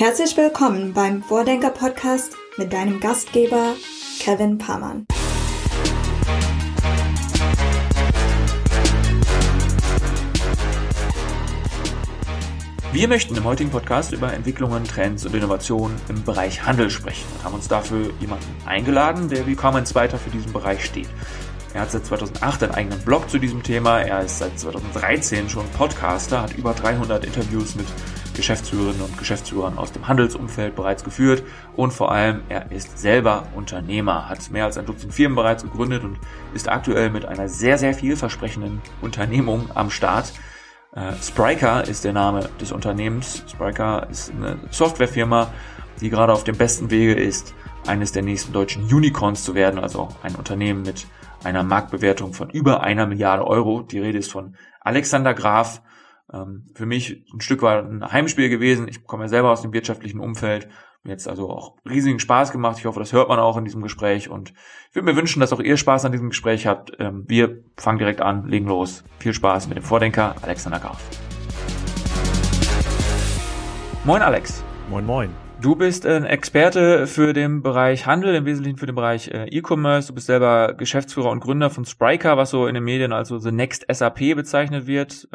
Herzlich willkommen beim Vordenker Podcast mit deinem Gastgeber Kevin Pamann. Wir möchten im heutigen Podcast über Entwicklungen, Trends und Innovationen im Bereich Handel sprechen und haben uns dafür jemanden eingeladen, der wie kaum ein zweiter für diesen Bereich steht. Er hat seit 2008 einen eigenen Blog zu diesem Thema. Er ist seit 2013 schon Podcaster, hat über 300 Interviews mit Geschäftsführerinnen und Geschäftsführern aus dem Handelsumfeld bereits geführt und vor allem er ist selber Unternehmer, hat mehr als ein Dutzend Firmen bereits gegründet und ist aktuell mit einer sehr, sehr vielversprechenden Unternehmung am Start. Äh, Spryker ist der Name des Unternehmens. Spryker ist eine Softwarefirma, die gerade auf dem besten Wege ist, eines der nächsten deutschen Unicorns zu werden, also ein Unternehmen mit einer Marktbewertung von über einer Milliarde Euro. Die Rede ist von Alexander Graf. Ähm, für mich ein Stück weit ein Heimspiel gewesen. Ich komme ja selber aus dem wirtschaftlichen Umfeld. Mir jetzt also auch riesigen Spaß gemacht. Ich hoffe, das hört man auch in diesem Gespräch. Und ich würde mir wünschen, dass auch ihr Spaß an diesem Gespräch habt. Ähm, wir fangen direkt an, legen los. Viel Spaß mit dem Vordenker Alexander Graf. Moin Alex. Moin moin. Du bist ein Experte für den Bereich Handel, im Wesentlichen für den Bereich äh, E-Commerce. Du bist selber Geschäftsführer und Gründer von Spryker, was so in den Medien als so The Next SAP bezeichnet wird.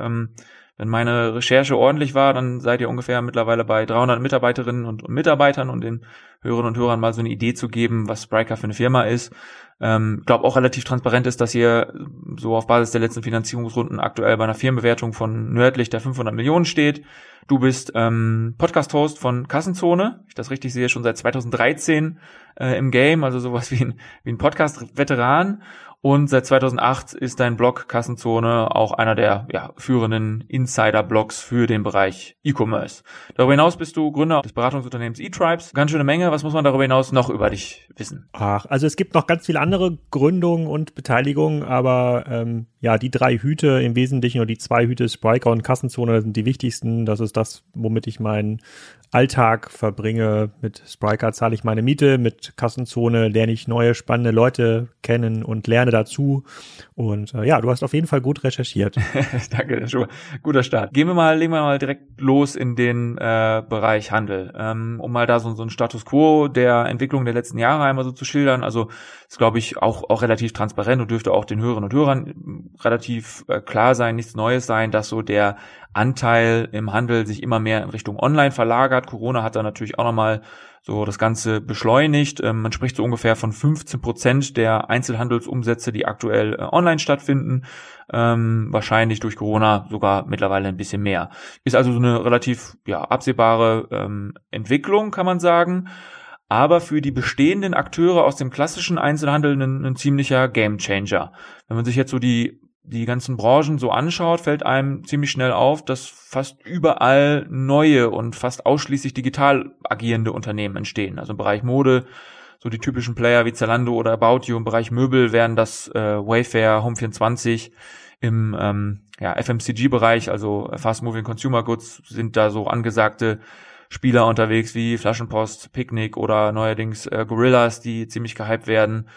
Wenn meine Recherche ordentlich war, dann seid ihr ungefähr mittlerweile bei 300 Mitarbeiterinnen und, Mitarbeitern und den Hörerinnen und Hörern mal so eine Idee zu geben, was Spryker für eine Firma ist. Ähm, glaube auch relativ transparent ist, dass ihr so auf Basis der letzten Finanzierungsrunden aktuell bei einer Firmenbewertung von nördlich der 500 Millionen steht. Du bist ähm, Podcast-Host von Kassenzone, ich das richtig sehe, schon seit 2013 äh, im Game, also sowas wie ein, wie ein Podcast-Veteran. Und seit 2008 ist dein Blog Kassenzone auch einer der ja, führenden Insider-Blogs für den Bereich E-Commerce. Darüber hinaus bist du Gründer des Beratungsunternehmens eTribes. Ganz schöne Menge. Was muss man darüber hinaus noch über dich wissen? Ach, also es gibt noch ganz viele andere Gründungen und Beteiligungen, aber ähm, ja, die drei Hüte im Wesentlichen oder die zwei Hüte Spriker und Kassenzone sind die wichtigsten. Das ist das, womit ich meinen Alltag verbringe. Mit Spriker zahle ich meine Miete, mit Kassenzone lerne ich neue spannende Leute kennen und lerne dazu. Und äh, ja, du hast auf jeden Fall gut recherchiert. Danke, schon mal guter Start. Gehen wir mal, legen wir mal direkt los in den äh, Bereich Handel, ähm, um mal da so, so ein Status Quo der Entwicklung der letzten Jahre einmal so zu schildern. Also ist, glaube ich, auch, auch relativ transparent und dürfte auch den Hörerinnen und Hörern relativ äh, klar sein, nichts Neues sein, dass so der Anteil im Handel sich immer mehr in Richtung Online verlagert. Corona hat da natürlich auch nochmal so das Ganze beschleunigt. Ähm, man spricht so ungefähr von 15 Prozent der Einzelhandelsumsätze, die aktuell äh, online stattfinden. Ähm, wahrscheinlich durch Corona sogar mittlerweile ein bisschen mehr. Ist also so eine relativ ja, absehbare ähm, Entwicklung, kann man sagen aber für die bestehenden Akteure aus dem klassischen Einzelhandel ein, ein ziemlicher Gamechanger. Wenn man sich jetzt so die die ganzen Branchen so anschaut, fällt einem ziemlich schnell auf, dass fast überall neue und fast ausschließlich digital agierende Unternehmen entstehen. Also im Bereich Mode, so die typischen Player wie Zalando oder About You, im Bereich Möbel wären das äh, Wayfair, Home24, im ähm, ja, FMCG-Bereich, also Fast Moving Consumer Goods, sind da so angesagte Spieler unterwegs wie Flaschenpost, Picnic oder neuerdings äh, Gorillas, die ziemlich gehypt werden.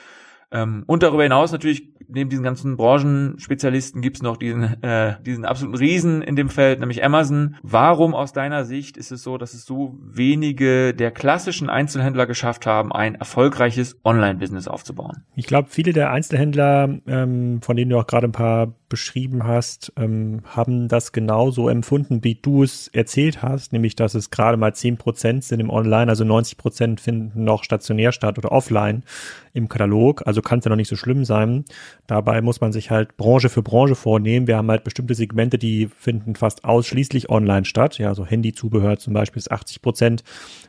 Ähm, und darüber hinaus natürlich, neben diesen ganzen Branchenspezialisten gibt's noch diesen, äh, diesen absoluten Riesen in dem Feld, nämlich Amazon. Warum aus deiner Sicht ist es so, dass es so wenige der klassischen Einzelhändler geschafft haben, ein erfolgreiches Online-Business aufzubauen? Ich glaube, viele der Einzelhändler, ähm, von denen du auch gerade ein paar beschrieben hast, ähm, haben das genauso empfunden, wie du es erzählt hast, nämlich dass es gerade mal zehn Prozent sind im Online, also 90 Prozent finden noch stationär statt oder offline im Katalog, also kann es ja noch nicht so schlimm sein. Dabei muss man sich halt Branche für Branche vornehmen. Wir haben halt bestimmte Segmente, die finden fast ausschließlich online statt, ja, so Handyzubehör zum Beispiel ist 80 Prozent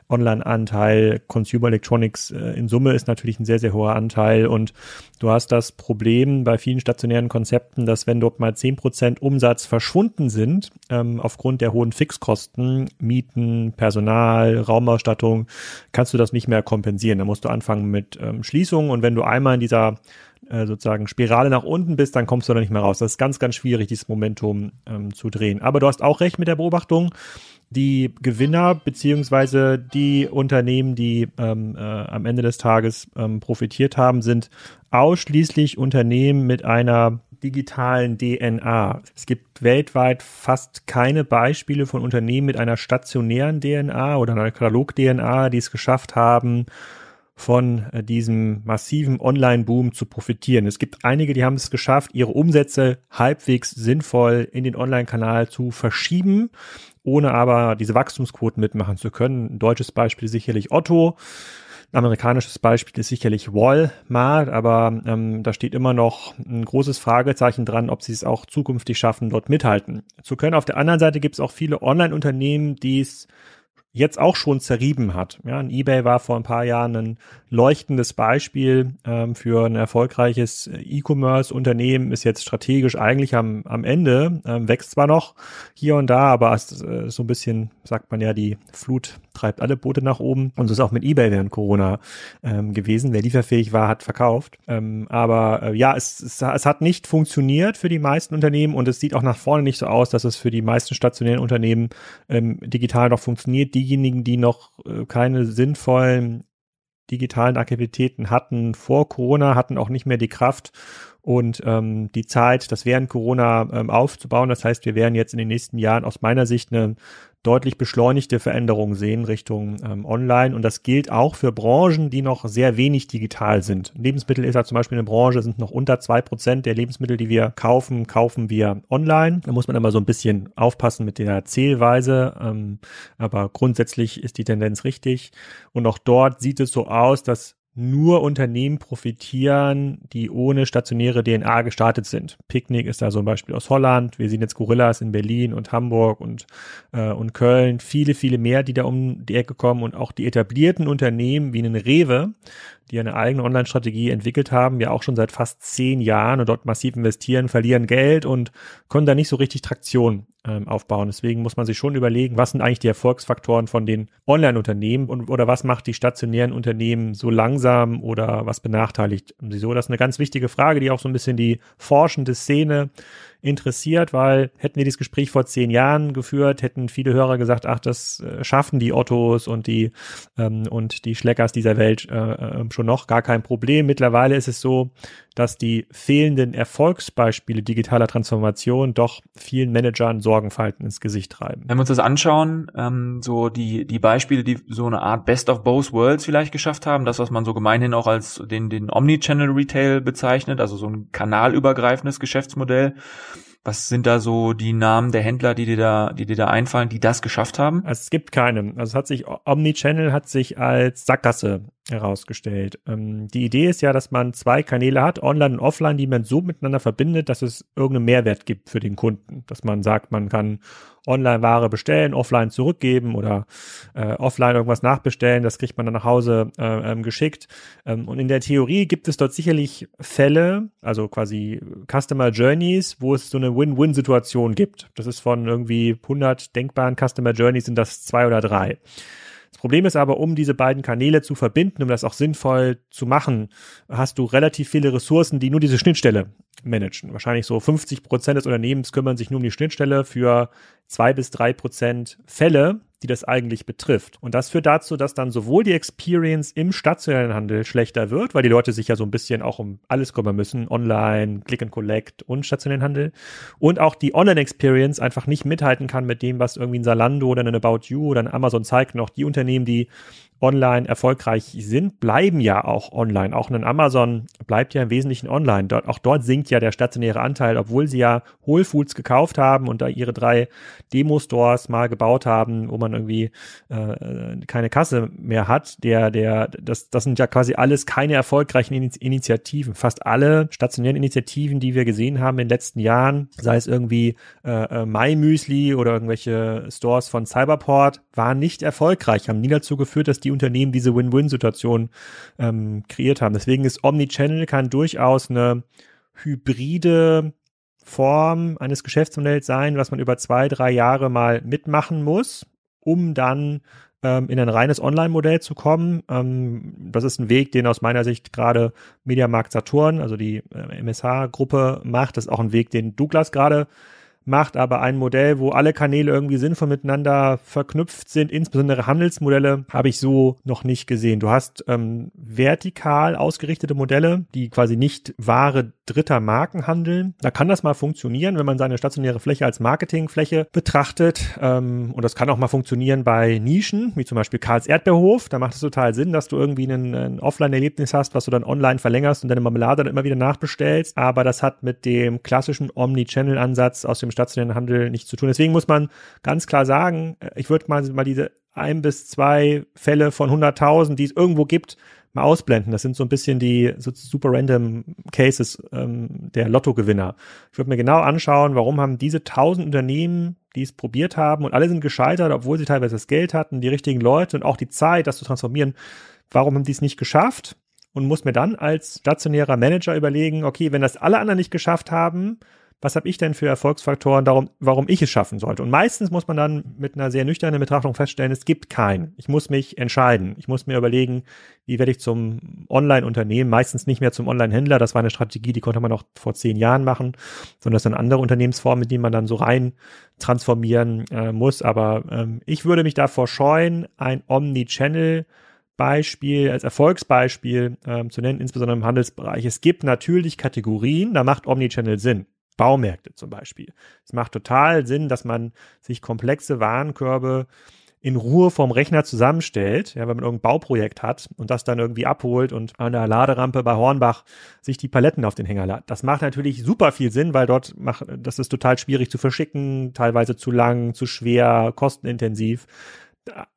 Online-Anteil, Consumer Electronics äh, in Summe ist natürlich ein sehr, sehr hoher Anteil und du hast das Problem bei vielen stationären Konzepten, dass wenn dort mal zehn Prozent Umsatz verschwunden sind, ähm, aufgrund der hohen Fixkosten, Mieten, Personal, Raumausstattung, kannst du das nicht mehr kompensieren. Da musst du anfangen mit ähm, Schließungen und wenn du einmal in dieser äh, sozusagen Spirale nach unten bist, dann kommst du da nicht mehr raus. Das ist ganz, ganz schwierig, dieses Momentum ähm, zu drehen. Aber du hast auch recht mit der Beobachtung die Gewinner beziehungsweise die Unternehmen, die ähm, äh, am Ende des Tages ähm, profitiert haben, sind ausschließlich Unternehmen mit einer digitalen DNA. Es gibt weltweit fast keine Beispiele von Unternehmen mit einer stationären DNA oder einer Katalog-DNA, die es geschafft haben, von äh, diesem massiven Online-Boom zu profitieren. Es gibt einige, die haben es geschafft, ihre Umsätze halbwegs sinnvoll in den Online-Kanal zu verschieben, ohne aber diese Wachstumsquoten mitmachen zu können. Ein deutsches Beispiel ist sicherlich Otto. Ein amerikanisches Beispiel ist sicherlich Walmart, aber ähm, da steht immer noch ein großes Fragezeichen dran, ob sie es auch zukünftig schaffen, dort mithalten zu können. Auf der anderen Seite gibt es auch viele Online-Unternehmen, die es jetzt auch schon zerrieben hat. Ja, ein eBay war vor ein paar Jahren ein leuchtendes Beispiel ähm, für ein erfolgreiches E-Commerce-Unternehmen, ist jetzt strategisch eigentlich am, am Ende, ähm, wächst zwar noch hier und da, aber ist, äh, so ein bisschen, sagt man ja, die Flut treibt alle Boote nach oben. Und so ist auch mit eBay während Corona ähm, gewesen. Wer lieferfähig war, hat verkauft. Ähm, aber äh, ja, es, es, es hat nicht funktioniert für die meisten Unternehmen und es sieht auch nach vorne nicht so aus, dass es für die meisten stationären Unternehmen ähm, digital noch funktioniert. Diejenigen, die noch äh, keine sinnvollen digitalen Aktivitäten hatten vor Corona, hatten auch nicht mehr die Kraft und ähm, die Zeit, das während Corona ähm, aufzubauen. Das heißt, wir werden jetzt in den nächsten Jahren aus meiner Sicht eine deutlich beschleunigte Veränderungen sehen Richtung ähm, Online. Und das gilt auch für Branchen, die noch sehr wenig digital sind. Lebensmittel ist ja zum Beispiel eine Branche, sind noch unter zwei Prozent der Lebensmittel, die wir kaufen, kaufen wir online. Da muss man immer so ein bisschen aufpassen mit der Zählweise. Ähm, aber grundsätzlich ist die Tendenz richtig. Und auch dort sieht es so aus, dass nur Unternehmen profitieren, die ohne stationäre DNA gestartet sind. Picknick ist da so ein Beispiel aus Holland. Wir sehen jetzt Gorillas in Berlin und Hamburg und, äh, und Köln. Viele, viele mehr, die da um die Ecke kommen und auch die etablierten Unternehmen wie einen Rewe, die eine eigene Online-Strategie entwickelt haben, ja auch schon seit fast zehn Jahren und dort massiv investieren, verlieren Geld und können da nicht so richtig Traktion ähm, aufbauen. Deswegen muss man sich schon überlegen, was sind eigentlich die Erfolgsfaktoren von den Online-Unternehmen und oder was macht die stationären Unternehmen so langsam oder was benachteiligt sie so? Das ist eine ganz wichtige Frage, die auch so ein bisschen die forschende Szene interessiert, weil hätten wir dieses Gespräch vor zehn Jahren geführt, hätten viele Hörer gesagt, ach, das äh, schaffen die Ottos und die ähm, und die Schleckers dieser Welt äh, äh, schon noch gar kein Problem. Mittlerweile ist es so, dass die fehlenden Erfolgsbeispiele digitaler Transformation doch vielen Managern Sorgenfalten ins Gesicht treiben. Wenn wir uns das anschauen, ähm, so die die Beispiele, die so eine Art Best of Both Worlds vielleicht geschafft haben, das was man so gemeinhin auch als den den Omnichannel Retail bezeichnet, also so ein kanalübergreifendes Geschäftsmodell was sind da so die Namen der Händler, die dir da, die dir da einfallen, die das geschafft haben? Also es gibt keine. Also es hat sich, Omnichannel hat sich als Sackgasse herausgestellt. Ähm, die Idee ist ja, dass man zwei Kanäle hat, online und offline, die man so miteinander verbindet, dass es irgendeinen Mehrwert gibt für den Kunden. Dass man sagt, man kann online Ware bestellen, offline zurückgeben oder äh, offline irgendwas nachbestellen, das kriegt man dann nach Hause äh, ähm, geschickt. Ähm, und in der Theorie gibt es dort sicherlich Fälle, also quasi Customer Journeys, wo es so eine Win-Win-Situation gibt. Das ist von irgendwie 100 denkbaren Customer Journeys sind das zwei oder drei. Das Problem ist aber, um diese beiden Kanäle zu verbinden, um das auch sinnvoll zu machen, hast du relativ viele Ressourcen, die nur diese Schnittstelle managen. Wahrscheinlich so 50 Prozent des Unternehmens kümmern sich nur um die Schnittstelle für zwei bis drei Prozent Fälle, die das eigentlich betrifft. Und das führt dazu, dass dann sowohl die Experience im stationären Handel schlechter wird, weil die Leute sich ja so ein bisschen auch um alles kümmern müssen, online, Click and Collect und stationären Handel, und auch die Online-Experience einfach nicht mithalten kann mit dem, was irgendwie ein Salando oder ein About You oder ein Amazon zeigt, noch die Unternehmen, die online erfolgreich sind, bleiben ja auch online. Auch ein Amazon bleibt ja im Wesentlichen online. Dort, auch dort sinkt ja der stationäre Anteil, obwohl sie ja Whole Foods gekauft haben und da ihre drei Demo-Stores mal gebaut haben, wo man irgendwie äh, keine Kasse mehr hat. Der, der, das, das sind ja quasi alles keine erfolgreichen Initiativen. Fast alle stationären Initiativen, die wir gesehen haben in den letzten Jahren, sei es irgendwie äh, äh My Müsli oder irgendwelche Stores von Cyberport, waren nicht erfolgreich, haben nie dazu geführt, dass die Unternehmen diese Win-Win-Situation ähm, kreiert haben. Deswegen ist Omnichannel kann durchaus eine hybride Form eines Geschäftsmodells sein, was man über zwei, drei Jahre mal mitmachen muss, um dann ähm, in ein reines Online-Modell zu kommen. Ähm, das ist ein Weg, den aus meiner Sicht gerade Mediamarkt Saturn, also die äh, MSH-Gruppe macht. Das ist auch ein Weg, den Douglas gerade macht, aber ein Modell, wo alle Kanäle irgendwie sinnvoll miteinander verknüpft sind, insbesondere Handelsmodelle, habe ich so noch nicht gesehen. Du hast ähm, vertikal ausgerichtete Modelle, die quasi nicht Ware dritter Marken handeln. Da kann das mal funktionieren, wenn man seine stationäre Fläche als Marketingfläche betrachtet. Ähm, und das kann auch mal funktionieren bei Nischen, wie zum Beispiel Karls Erdbeerhof. Da macht es total Sinn, dass du irgendwie ein, ein Offline-Erlebnis hast, was du dann online verlängerst und deine Marmelade dann immer wieder nachbestellst. Aber das hat mit dem klassischen Omni-Channel-Ansatz aus dem stationären Handel nichts zu tun. Deswegen muss man ganz klar sagen, äh, ich würde mal, mal diese ein bis zwei Fälle von 100.000, die es irgendwo gibt, mal ausblenden. Das sind so ein bisschen die so super random Cases ähm, der Lottogewinner. Ich würde mir genau anschauen, warum haben diese 1000 Unternehmen, die es probiert haben und alle sind gescheitert, obwohl sie teilweise das Geld hatten, die richtigen Leute und auch die Zeit, das zu transformieren. Warum haben die es nicht geschafft? Und muss mir dann als stationärer Manager überlegen, okay, wenn das alle anderen nicht geschafft haben, was habe ich denn für Erfolgsfaktoren, darum, warum ich es schaffen sollte. Und meistens muss man dann mit einer sehr nüchternen Betrachtung feststellen, es gibt keinen. Ich muss mich entscheiden. Ich muss mir überlegen, wie werde ich zum Online-Unternehmen, meistens nicht mehr zum Online-Händler. Das war eine Strategie, die konnte man auch vor zehn Jahren machen, sondern das sind andere Unternehmensformen, mit denen man dann so rein transformieren äh, muss. Aber ähm, ich würde mich davor scheuen, ein Omni-Channel Beispiel, als Erfolgsbeispiel ähm, zu nennen, insbesondere im Handelsbereich. Es gibt natürlich Kategorien, da macht Omnichannel Sinn. Baumärkte zum Beispiel. Es macht total Sinn, dass man sich komplexe Warenkörbe in Ruhe vom Rechner zusammenstellt, ja, wenn man irgendein Bauprojekt hat und das dann irgendwie abholt und an der Laderampe bei Hornbach sich die Paletten auf den Hänger lädt. Das macht natürlich super viel Sinn, weil dort macht, das ist total schwierig zu verschicken, teilweise zu lang, zu schwer, kostenintensiv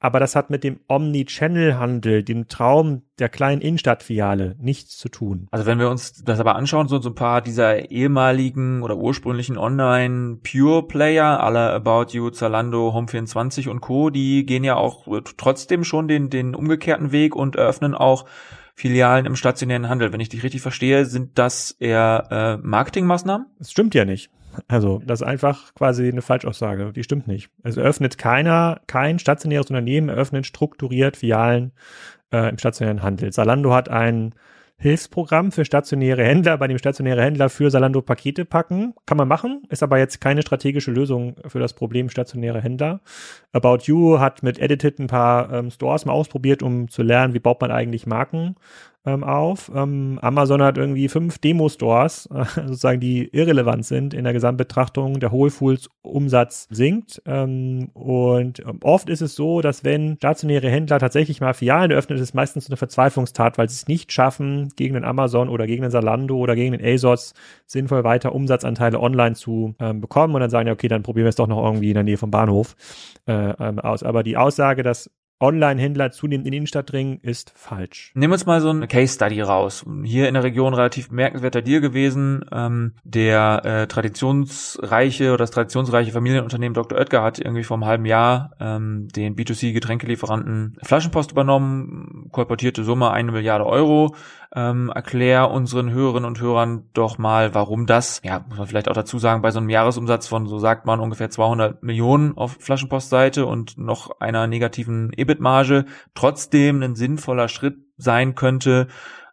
aber das hat mit dem Omni-Channel-Handel, dem Traum der kleinen Innenstadtfiliale nichts zu tun. Also wenn wir uns das aber anschauen, so, so ein paar dieser ehemaligen oder ursprünglichen Online-Pure-Player, aller About You, Zalando, Home24 und Co., die gehen ja auch trotzdem schon den, den umgekehrten Weg und eröffnen auch Filialen im stationären Handel. Wenn ich dich richtig verstehe, sind das eher äh, Marketingmaßnahmen? Das stimmt ja nicht. Also, das ist einfach quasi eine Falschaussage. Die stimmt nicht. Es eröffnet keiner, kein stationäres Unternehmen eröffnet strukturiert Filialen äh, im stationären Handel. Zalando hat ein Hilfsprogramm für stationäre Händler, bei dem stationäre Händler für Salando Pakete packen. Kann man machen, ist aber jetzt keine strategische Lösung für das Problem stationäre Händler. About You hat mit Edited ein paar ähm, Stores mal ausprobiert, um zu lernen, wie baut man eigentlich Marken ähm, auf. Ähm, Amazon hat irgendwie fünf Demo-Stores, äh, sozusagen, die irrelevant sind in der Gesamtbetrachtung. Der Whole Foods Umsatz sinkt. Ähm, und ähm, oft ist es so, dass wenn stationäre Händler tatsächlich mal Filialen eröffnen, ist es meistens eine Verzweiflungstat, weil sie es nicht schaffen, gegen den Amazon oder gegen den Salando oder gegen den ASOS sinnvoll weiter Umsatzanteile online zu ähm, bekommen. Und dann sagen ja, okay, dann probieren wir es doch noch irgendwie in der Nähe vom Bahnhof äh, ähm, aus. Aber die Aussage, dass Online-Händler zunehmend in Innenstadt dringen, ist falsch. Nehmen wir uns mal so eine Case-Study raus. Hier in der Region relativ bemerkenswerter Deal gewesen. Ähm, der äh, traditionsreiche oder das traditionsreiche Familienunternehmen Dr. Oetker hat irgendwie vor einem halben Jahr ähm, den B2C-Getränkelieferanten Flaschenpost übernommen, kolportierte Summe eine Milliarde Euro ähm, erklär unseren Hörerinnen und Hörern doch mal, warum das, ja, muss man vielleicht auch dazu sagen, bei so einem Jahresumsatz von, so sagt man, ungefähr 200 Millionen auf Flaschenpostseite und noch einer negativen EBIT-Marge trotzdem ein sinnvoller Schritt sein könnte.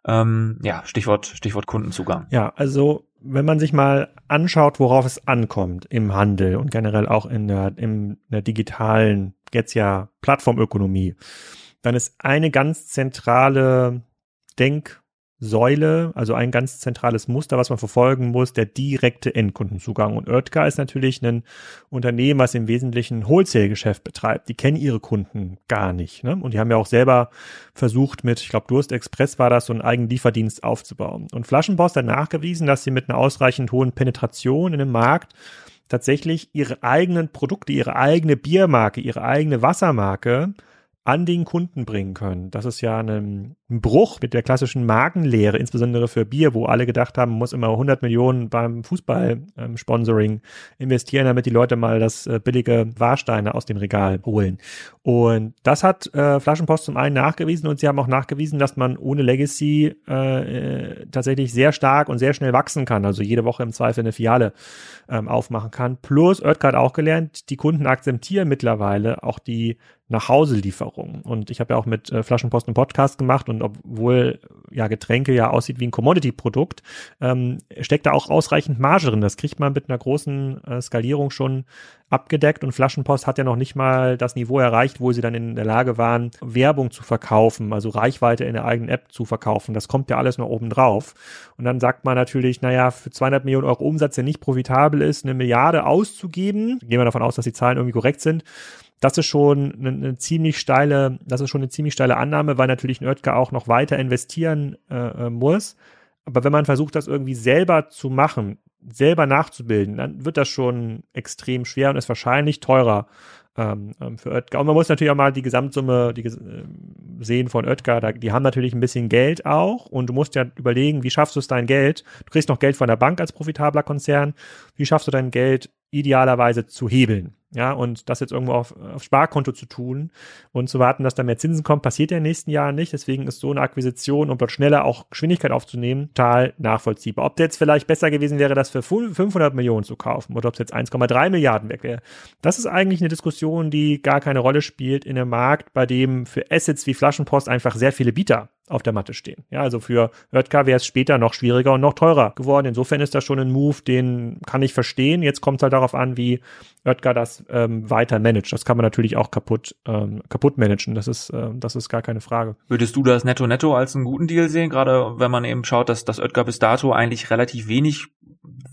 Ähm, ja, Stichwort, Stichwort Kundenzugang. Ja, also wenn man sich mal anschaut, worauf es ankommt im Handel und generell auch in der, in der digitalen, jetzt ja Plattformökonomie, dann ist eine ganz zentrale Denk- Säule, also ein ganz zentrales Muster, was man verfolgen muss, der direkte Endkundenzugang. Und Oetker ist natürlich ein Unternehmen, was im Wesentlichen Wholesale-Geschäft betreibt. Die kennen ihre Kunden gar nicht. Ne? Und die haben ja auch selber versucht mit, ich glaube, Durst Express war das, so einen eigenen Lieferdienst aufzubauen. Und Flaschenpost hat nachgewiesen, dass sie mit einer ausreichend hohen Penetration in dem Markt tatsächlich ihre eigenen Produkte, ihre eigene Biermarke, ihre eigene Wassermarke an den Kunden bringen können. Das ist ja ein, ein, Bruch mit der klassischen Markenlehre, insbesondere für Bier, wo alle gedacht haben, man muss immer 100 Millionen beim Fußball-Sponsoring ähm, investieren, damit die Leute mal das äh, billige Warsteine aus dem Regal holen. Und das hat äh, Flaschenpost zum einen nachgewiesen und sie haben auch nachgewiesen, dass man ohne Legacy äh, tatsächlich sehr stark und sehr schnell wachsen kann. Also jede Woche im Zweifel eine Filiale ähm, aufmachen kann. Plus, Oetker hat auch gelernt, die Kunden akzeptieren mittlerweile auch die Nachhauselieferung. Und ich habe ja auch mit äh, Flaschenpost einen Podcast gemacht und und obwohl ja Getränke ja aussieht wie ein Commodity-Produkt, ähm, steckt da auch ausreichend Marge drin. Das kriegt man mit einer großen äh, Skalierung schon abgedeckt und Flaschenpost hat ja noch nicht mal das Niveau erreicht, wo sie dann in der Lage waren, Werbung zu verkaufen, also Reichweite in der eigenen App zu verkaufen. Das kommt ja alles noch oben drauf. Und dann sagt man natürlich, naja, für 200 Millionen Euro Umsatz, der nicht profitabel ist, eine Milliarde auszugeben, gehen wir davon aus, dass die Zahlen irgendwie korrekt sind, das ist schon eine, eine, ziemlich steile, das ist schon eine ziemlich steile Annahme, weil natürlich ein Oetker auch noch weiter investieren äh, äh muss. Aber wenn man versucht, das irgendwie selber zu machen, selber nachzubilden, dann wird das schon extrem schwer und ist wahrscheinlich teurer ähm, ähm für Oetker. Und man muss natürlich auch mal die Gesamtsumme die, äh, sehen von Oetker. Da, die haben natürlich ein bisschen Geld auch und du musst ja überlegen, wie schaffst du es dein Geld? Du kriegst noch Geld von der Bank als profitabler Konzern. Wie schaffst du dein Geld idealerweise zu hebeln? Ja, und das jetzt irgendwo auf, auf Sparkonto zu tun und zu warten, dass da mehr Zinsen kommen, passiert ja in den nächsten Jahren nicht. Deswegen ist so eine Akquisition, um dort schneller auch Geschwindigkeit aufzunehmen, total nachvollziehbar. Ob jetzt vielleicht besser gewesen wäre, das für 500 Millionen zu kaufen oder ob es jetzt 1,3 Milliarden weg wäre, das ist eigentlich eine Diskussion, die gar keine Rolle spielt in einem Markt, bei dem für Assets wie Flaschenpost einfach sehr viele Bieter auf der Matte stehen. Ja, also für Oetker wäre es später noch schwieriger und noch teurer geworden. Insofern ist das schon ein Move, den kann ich verstehen. Jetzt kommt es halt darauf an, wie Oetker das ähm, weiter managt. Das kann man natürlich auch kaputt, ähm, kaputt managen. Das ist, äh, das ist gar keine Frage. Würdest du das Netto-Netto als einen guten Deal sehen? Gerade wenn man eben schaut, dass, dass Oetker bis dato eigentlich relativ wenig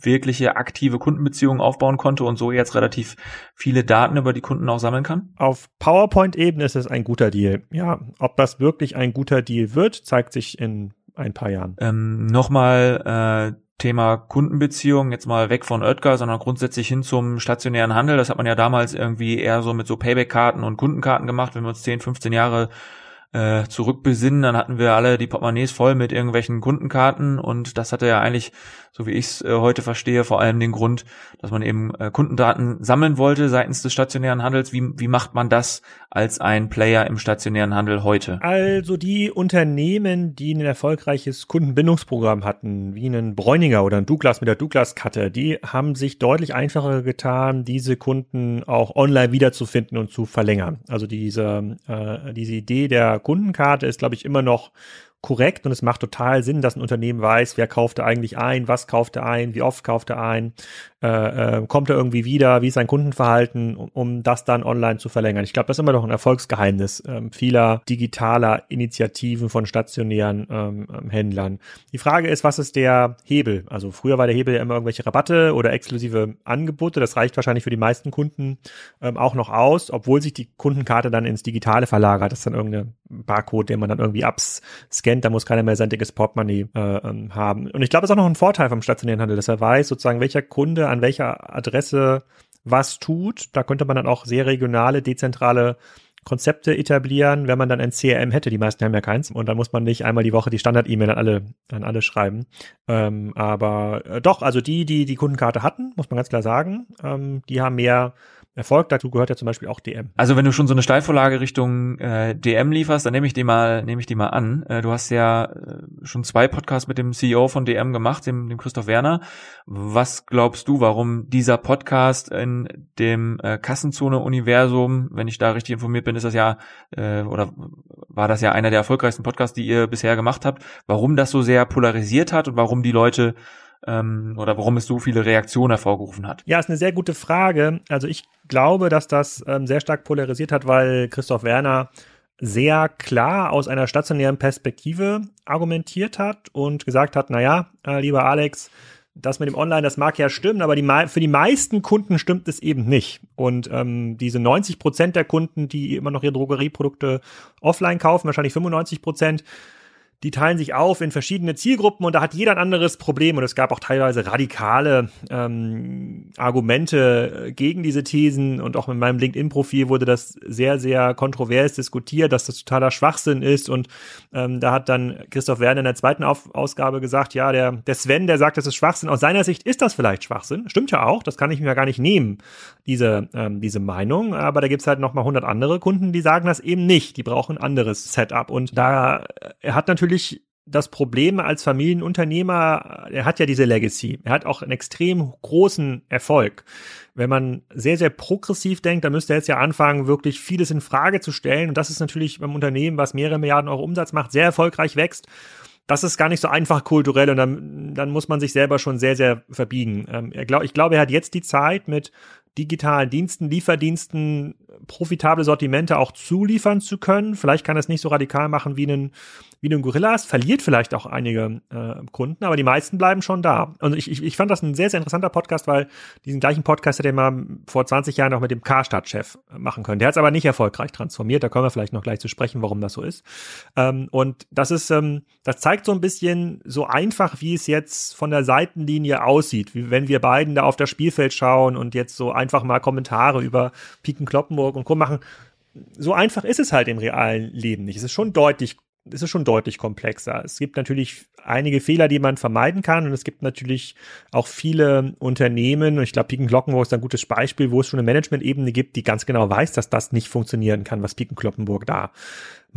wirkliche aktive Kundenbeziehungen aufbauen konnte und so jetzt relativ viele Daten über die Kunden auch sammeln kann? Auf PowerPoint-Ebene ist es ein guter Deal. Ja, ob das wirklich ein guter Deal wird, zeigt sich in ein paar Jahren. Ähm, Nochmal äh, Thema Kundenbeziehung, jetzt mal weg von Oetker, sondern grundsätzlich hin zum stationären Handel. Das hat man ja damals irgendwie eher so mit so Payback-Karten und Kundenkarten gemacht, wenn wir uns 10, 15 Jahre äh, zurückbesinnen, dann hatten wir alle die Portemonnaies voll mit irgendwelchen Kundenkarten und das hatte ja eigentlich so wie ich es äh, heute verstehe, vor allem den Grund, dass man eben äh, Kundendaten sammeln wollte seitens des stationären Handels. Wie, wie macht man das als ein Player im stationären Handel heute? Also die Unternehmen, die ein erfolgreiches Kundenbindungsprogramm hatten, wie einen Bräuninger oder ein Douglas mit der Douglas-Karte, die haben sich deutlich einfacher getan, diese Kunden auch online wiederzufinden und zu verlängern. Also diese, äh, diese Idee der Kundenkarte ist, glaube ich, immer noch korrekt und es macht total Sinn, dass ein Unternehmen weiß, wer kauft er eigentlich ein, was kauft er ein, wie oft kauft er ein, äh, äh, kommt er irgendwie wieder, wie ist sein Kundenverhalten, um, um das dann online zu verlängern. Ich glaube, das ist immer noch ein Erfolgsgeheimnis ähm, vieler digitaler Initiativen von stationären ähm, ähm, Händlern. Die Frage ist, was ist der Hebel? Also früher war der Hebel ja immer irgendwelche Rabatte oder exklusive Angebote. Das reicht wahrscheinlich für die meisten Kunden ähm, auch noch aus, obwohl sich die Kundenkarte dann ins Digitale verlagert. Das ist dann irgendeine Barcode, den man dann irgendwie abscannt. Da muss keiner mehr sein dickes Portemonnaie äh, ähm, haben. Und ich glaube, es ist auch noch ein Vorteil vom stationären Handel, dass er weiß, sozusagen, welcher Kunde an welcher Adresse was tut. Da könnte man dann auch sehr regionale, dezentrale Konzepte etablieren, wenn man dann ein CRM hätte. Die meisten haben ja keins. Und dann muss man nicht einmal die Woche die Standard-E-Mail an alle, an alle schreiben. Ähm, aber äh, doch, also die, die die Kundenkarte hatten, muss man ganz klar sagen, ähm, die haben mehr Erfolg. Dazu gehört ja zum Beispiel auch DM. Also wenn du schon so eine Steilvorlage Richtung äh, DM lieferst, dann nehme ich die mal, nehme ich die mal an. Äh, du hast ja äh, schon zwei Podcasts mit dem CEO von DM gemacht, dem, dem Christoph Werner. Was glaubst du, warum dieser Podcast in dem äh, Kassenzone-Universum, wenn ich da richtig informiert bin, ist das ja äh, oder war das ja einer der erfolgreichsten Podcasts, die ihr bisher gemacht habt, warum das so sehr polarisiert hat und warum die Leute ähm, oder warum es so viele Reaktionen hervorgerufen hat? Ja, ist eine sehr gute Frage. Also ich glaube, dass das ähm, sehr stark polarisiert hat, weil Christoph Werner sehr klar aus einer stationären Perspektive argumentiert hat und gesagt hat, na ja, äh, lieber Alex, das mit dem Online, das mag ja stimmen, aber die, für die meisten Kunden stimmt es eben nicht. Und ähm, diese 90 Prozent der Kunden, die immer noch ihre Drogerieprodukte offline kaufen, wahrscheinlich 95 Prozent, die teilen sich auf in verschiedene Zielgruppen und da hat jeder ein anderes Problem und es gab auch teilweise radikale ähm, Argumente äh, gegen diese Thesen und auch in meinem LinkedIn-Profil wurde das sehr, sehr kontrovers diskutiert, dass das totaler Schwachsinn ist und ähm, da hat dann Christoph Werner in der zweiten auf Ausgabe gesagt, ja, der, der Sven, der sagt, das ist Schwachsinn. Aus seiner Sicht ist das vielleicht Schwachsinn. Stimmt ja auch, das kann ich mir ja gar nicht nehmen, diese, ähm, diese Meinung, aber da gibt's halt nochmal 100 andere Kunden, die sagen das eben nicht, die brauchen ein anderes Setup und da, er hat natürlich das Problem als Familienunternehmer, er hat ja diese Legacy. Er hat auch einen extrem großen Erfolg. Wenn man sehr, sehr progressiv denkt, dann müsste er jetzt ja anfangen, wirklich vieles in Frage zu stellen. Und das ist natürlich beim Unternehmen, was mehrere Milliarden Euro Umsatz macht, sehr erfolgreich wächst das ist gar nicht so einfach kulturell und dann, dann muss man sich selber schon sehr, sehr verbiegen. Ähm, er glaub, ich glaube, er hat jetzt die Zeit mit digitalen Diensten, Lieferdiensten profitable Sortimente auch zuliefern zu können. Vielleicht kann es nicht so radikal machen wie einen wie ein Gorillas, verliert vielleicht auch einige äh, Kunden, aber die meisten bleiben schon da. Und ich, ich, ich fand das ein sehr, sehr interessanter Podcast, weil diesen gleichen Podcast hätte er mal vor 20 Jahren auch mit dem Karstadt-Chef machen können. Der hat es aber nicht erfolgreich transformiert. Da kommen wir vielleicht noch gleich zu sprechen, warum das so ist. Ähm, und das ist, ähm, das zeigt so ein bisschen so einfach, wie es jetzt von der Seitenlinie aussieht, wie wenn wir beiden da auf das Spielfeld schauen und jetzt so einfach mal Kommentare über Piken Kloppenburg und Co. machen so einfach ist es halt im realen Leben nicht. Es ist schon deutlich es ist schon deutlich komplexer. Es gibt natürlich einige Fehler, die man vermeiden kann und es gibt natürlich auch viele Unternehmen und ich glaube, Piken Glockenburg ist ein gutes Beispiel, wo es schon eine Management-Ebene gibt, die ganz genau weiß, dass das nicht funktionieren kann, was Piken Kloppenburg da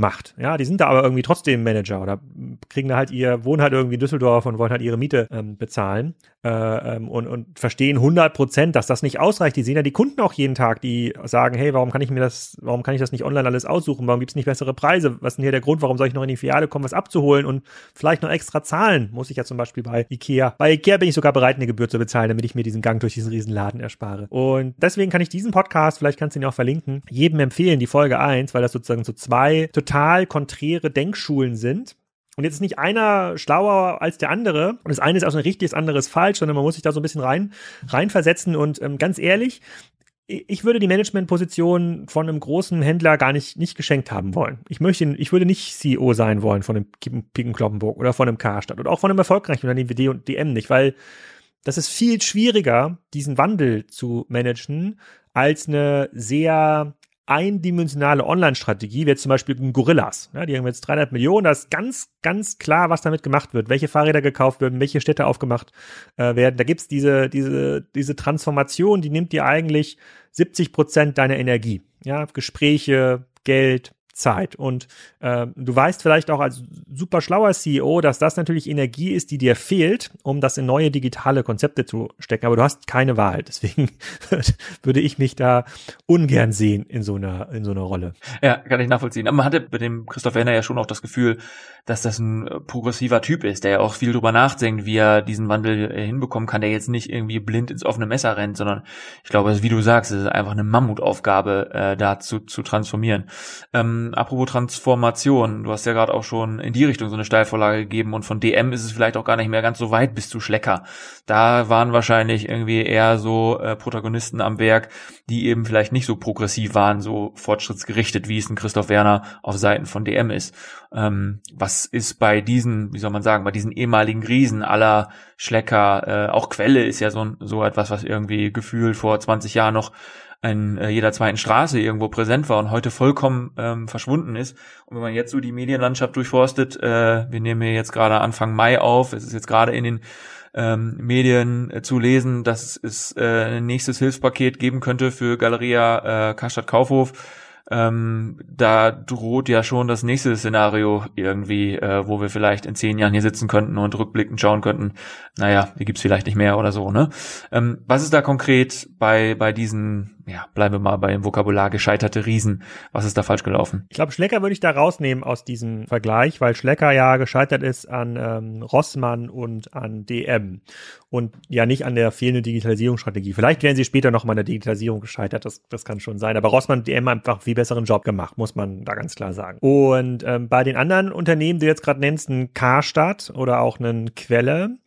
macht. Ja, die sind da aber irgendwie trotzdem Manager oder kriegen da halt ihr, wohnen halt irgendwie in Düsseldorf und wollen halt ihre Miete ähm, bezahlen äh, ähm, und, und verstehen 100 Prozent, dass das nicht ausreicht. Die sehen ja die Kunden auch jeden Tag, die sagen, hey, warum kann ich mir das, warum kann ich das nicht online alles aussuchen? Warum gibt's nicht bessere Preise? Was ist denn hier der Grund? Warum soll ich noch in die Filiale kommen, was abzuholen und vielleicht noch extra zahlen? Muss ich ja zum Beispiel bei Ikea. Bei Ikea bin ich sogar bereit, eine Gebühr zu bezahlen, damit ich mir diesen Gang durch diesen riesen Laden erspare. Und deswegen kann ich diesen Podcast, vielleicht kannst du ihn auch verlinken, jedem empfehlen, die Folge 1, weil das sozusagen so zwei total konträre Denkschulen sind. Und jetzt ist nicht einer schlauer als der andere. Und das eine ist auch ein richtig, das andere ist falsch, sondern man muss sich da so ein bisschen rein, reinversetzen. Und ähm, ganz ehrlich, ich würde die Managementposition von einem großen Händler gar nicht, nicht geschenkt haben wollen. Ich möchte, ich würde nicht CEO sein wollen von einem Piken Kloppenburg oder von einem Karstadt oder auch von einem erfolgreichen Unternehmen wie DM nicht, weil das ist viel schwieriger, diesen Wandel zu managen, als eine sehr eindimensionale Online-Strategie, wie jetzt zum Beispiel Gorillas. Ja, die haben jetzt 300 Millionen, da ist ganz, ganz klar, was damit gemacht wird, welche Fahrräder gekauft werden, welche Städte aufgemacht äh, werden. Da gibt's diese, diese, diese Transformation, die nimmt dir eigentlich 70 Prozent deiner Energie. Ja, Gespräche, Geld, Zeit. Und äh, du weißt vielleicht auch als super schlauer CEO, dass das natürlich Energie ist, die dir fehlt, um das in neue digitale Konzepte zu stecken. Aber du hast keine Wahl. Deswegen würde ich mich da ungern sehen in so einer, in so einer Rolle. Ja, kann ich nachvollziehen. Aber man hatte bei dem Christoph Werner ja schon auch das Gefühl, dass das ein äh, progressiver Typ ist, der ja auch viel drüber nachdenkt, wie er diesen Wandel äh, hinbekommen kann, der jetzt nicht irgendwie blind ins offene Messer rennt, sondern ich glaube, wie du sagst, es ist einfach eine Mammutaufgabe, äh, da zu, zu transformieren. Ähm, apropos Transformation, du hast ja gerade auch schon in die Richtung so eine Steilvorlage gegeben und von DM ist es vielleicht auch gar nicht mehr ganz so weit bis zu Schlecker. Da waren wahrscheinlich irgendwie eher so äh, Protagonisten am Werk, die eben vielleicht nicht so progressiv waren, so fortschrittsgerichtet, wie es ein Christoph Werner auf Seiten von DM ist. Ähm, was ist bei diesen, wie soll man sagen, bei diesen ehemaligen Riesen aller Schlecker, äh, auch Quelle ist ja so, so etwas, was irgendwie gefühlt vor 20 Jahren noch in äh, jeder zweiten Straße irgendwo präsent war und heute vollkommen ähm, verschwunden ist. Und wenn man jetzt so die Medienlandschaft durchforstet, äh, wir nehmen hier jetzt gerade Anfang Mai auf, es ist jetzt gerade in den ähm, Medien äh, zu lesen, dass es äh, ein nächstes Hilfspaket geben könnte für Galeria äh, Karstadt Kaufhof ähm, da droht ja schon das nächste Szenario irgendwie, äh, wo wir vielleicht in zehn Jahren hier sitzen könnten und rückblickend schauen könnten, naja, die gibt's vielleicht nicht mehr oder so, ne? Ähm, was ist da konkret bei, bei diesen ja, bleiben wir mal beim Vokabular gescheiterte Riesen. Was ist da falsch gelaufen? Ich glaube, Schlecker würde ich da rausnehmen aus diesem Vergleich, weil Schlecker ja gescheitert ist an ähm, Rossmann und an DM und ja nicht an der fehlenden Digitalisierungsstrategie. Vielleicht wären sie später noch mal an der Digitalisierung gescheitert, das, das kann schon sein. Aber Rossmann und DM einfach viel besseren Job gemacht, muss man da ganz klar sagen. Und ähm, bei den anderen Unternehmen, die du jetzt gerade nennst, ein Karstadt oder auch einen Quelle,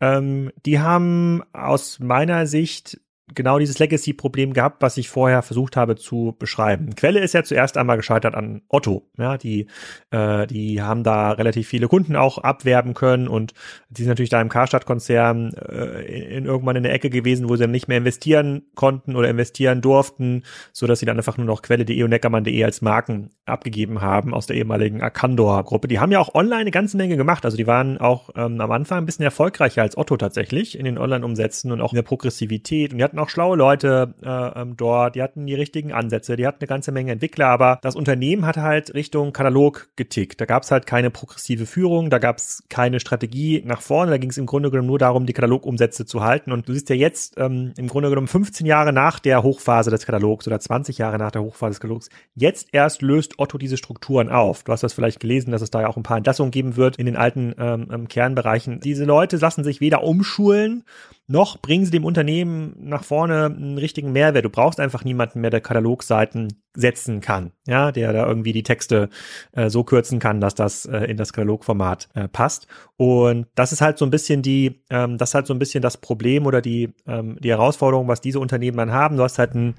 ähm, die haben aus meiner Sicht genau dieses Legacy-Problem gehabt, was ich vorher versucht habe zu beschreiben. Quelle ist ja zuerst einmal gescheitert an Otto. Ja, die, äh, die haben da relativ viele Kunden auch abwerben können und die sind natürlich da im Karstadt-Konzern äh, in, irgendwann in der Ecke gewesen, wo sie dann nicht mehr investieren konnten oder investieren durften, so dass sie dann einfach nur noch Quelle.de und Neckermann.de als Marken abgegeben haben aus der ehemaligen Arcandor-Gruppe. Die haben ja auch online eine ganze Menge gemacht. Also die waren auch ähm, am Anfang ein bisschen erfolgreicher als Otto tatsächlich in den Online-Umsätzen und auch in der Progressivität und die hatten auch schlaue Leute äh, ähm, dort, die hatten die richtigen Ansätze, die hatten eine ganze Menge Entwickler, aber das Unternehmen hat halt Richtung Katalog getickt. Da gab es halt keine progressive Führung, da gab es keine Strategie nach vorne, da ging es im Grunde genommen nur darum, die Katalogumsätze zu halten. Und du siehst ja jetzt ähm, im Grunde genommen 15 Jahre nach der Hochphase des Katalogs oder 20 Jahre nach der Hochphase des Katalogs, jetzt erst löst Otto diese Strukturen auf. Du hast das vielleicht gelesen, dass es da ja auch ein paar Entlassungen geben wird in den alten ähm, ähm Kernbereichen. Diese Leute lassen sich weder umschulen, noch bringen sie dem Unternehmen nach vorne einen richtigen Mehrwert. Du brauchst einfach niemanden mehr, der Katalogseiten setzen kann, ja, der da irgendwie die Texte äh, so kürzen kann, dass das äh, in das Katalogformat äh, passt. Und das ist halt so ein bisschen die, ähm, das ist halt so ein bisschen das Problem oder die ähm, die Herausforderung, was diese Unternehmen dann haben. Du hast halt ein,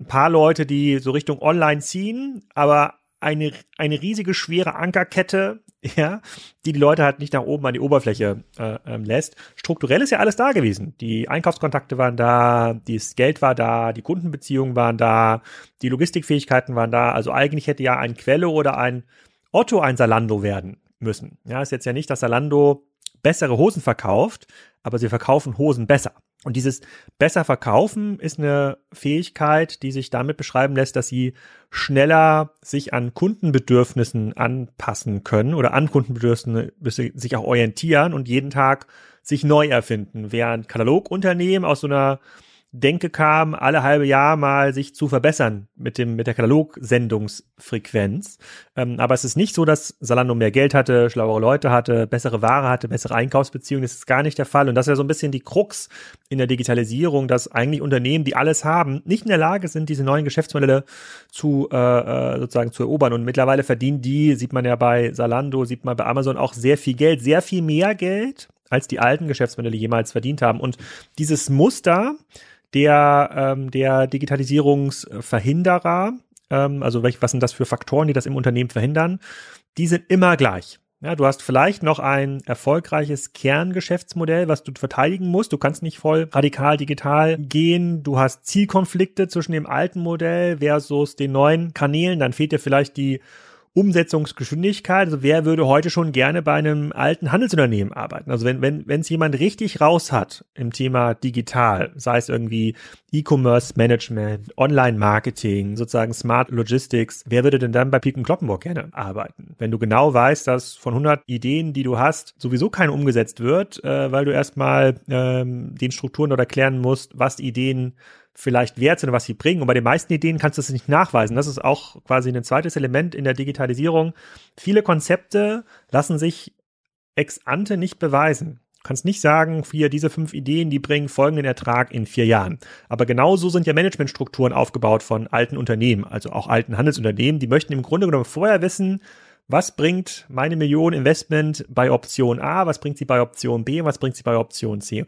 ein paar Leute, die so Richtung Online ziehen, aber eine, eine riesige, schwere Ankerkette, ja, die die Leute halt nicht nach oben an die Oberfläche äh, ähm, lässt. Strukturell ist ja alles da gewesen. Die Einkaufskontakte waren da, das Geld war da, die Kundenbeziehungen waren da, die Logistikfähigkeiten waren da. Also eigentlich hätte ja ein Quelle oder ein Otto ein Salando werden müssen. Ja, ist jetzt ja nicht, dass Salando bessere Hosen verkauft, aber sie verkaufen Hosen besser. Und dieses besser verkaufen ist eine Fähigkeit, die sich damit beschreiben lässt, dass sie schneller sich an Kundenbedürfnissen anpassen können oder an Kundenbedürfnissen sich auch orientieren und jeden Tag sich neu erfinden. Während Katalogunternehmen aus so einer Denke kam, alle halbe Jahr mal sich zu verbessern mit dem mit der Katalogsendungsfrequenz. Ähm, aber es ist nicht so, dass Salando mehr Geld hatte, schlauere Leute hatte, bessere Ware hatte, bessere Einkaufsbeziehungen. Das ist gar nicht der Fall. Und das ist ja so ein bisschen die Krux in der Digitalisierung, dass eigentlich Unternehmen, die alles haben, nicht in der Lage sind, diese neuen Geschäftsmodelle zu äh, äh sozusagen zu erobern. Und mittlerweile verdienen die, sieht man ja bei Salando, sieht man bei Amazon auch sehr viel Geld, sehr viel mehr Geld als die alten Geschäftsmodelle jemals verdient haben. Und dieses Muster, der, ähm, der Digitalisierungsverhinderer, ähm, also welch, was sind das für Faktoren, die das im Unternehmen verhindern, die sind immer gleich. Ja, du hast vielleicht noch ein erfolgreiches Kerngeschäftsmodell, was du verteidigen musst. Du kannst nicht voll radikal digital gehen. Du hast Zielkonflikte zwischen dem alten Modell versus den neuen Kanälen. Dann fehlt dir vielleicht die Umsetzungsgeschwindigkeit. Also wer würde heute schon gerne bei einem alten Handelsunternehmen arbeiten? Also wenn wenn wenn es jemand richtig raus hat im Thema digital, sei es irgendwie E-Commerce Management, Online Marketing, sozusagen Smart Logistics, wer würde denn dann bei Piken Kloppenburg gerne arbeiten? Wenn du genau weißt, dass von 100 Ideen, die du hast, sowieso keine umgesetzt wird, äh, weil du erstmal ähm, den Strukturen dort erklären musst, was Ideen vielleicht wert sind und was sie bringen. Und bei den meisten Ideen kannst du es nicht nachweisen. Das ist auch quasi ein zweites Element in der Digitalisierung. Viele Konzepte lassen sich ex ante nicht beweisen. Du kannst nicht sagen, hier diese fünf Ideen, die bringen folgenden Ertrag in vier Jahren. Aber genauso sind ja Managementstrukturen aufgebaut von alten Unternehmen, also auch alten Handelsunternehmen. Die möchten im Grunde genommen vorher wissen, was bringt meine Million Investment bei Option A, was bringt sie bei Option B, was bringt sie bei Option C.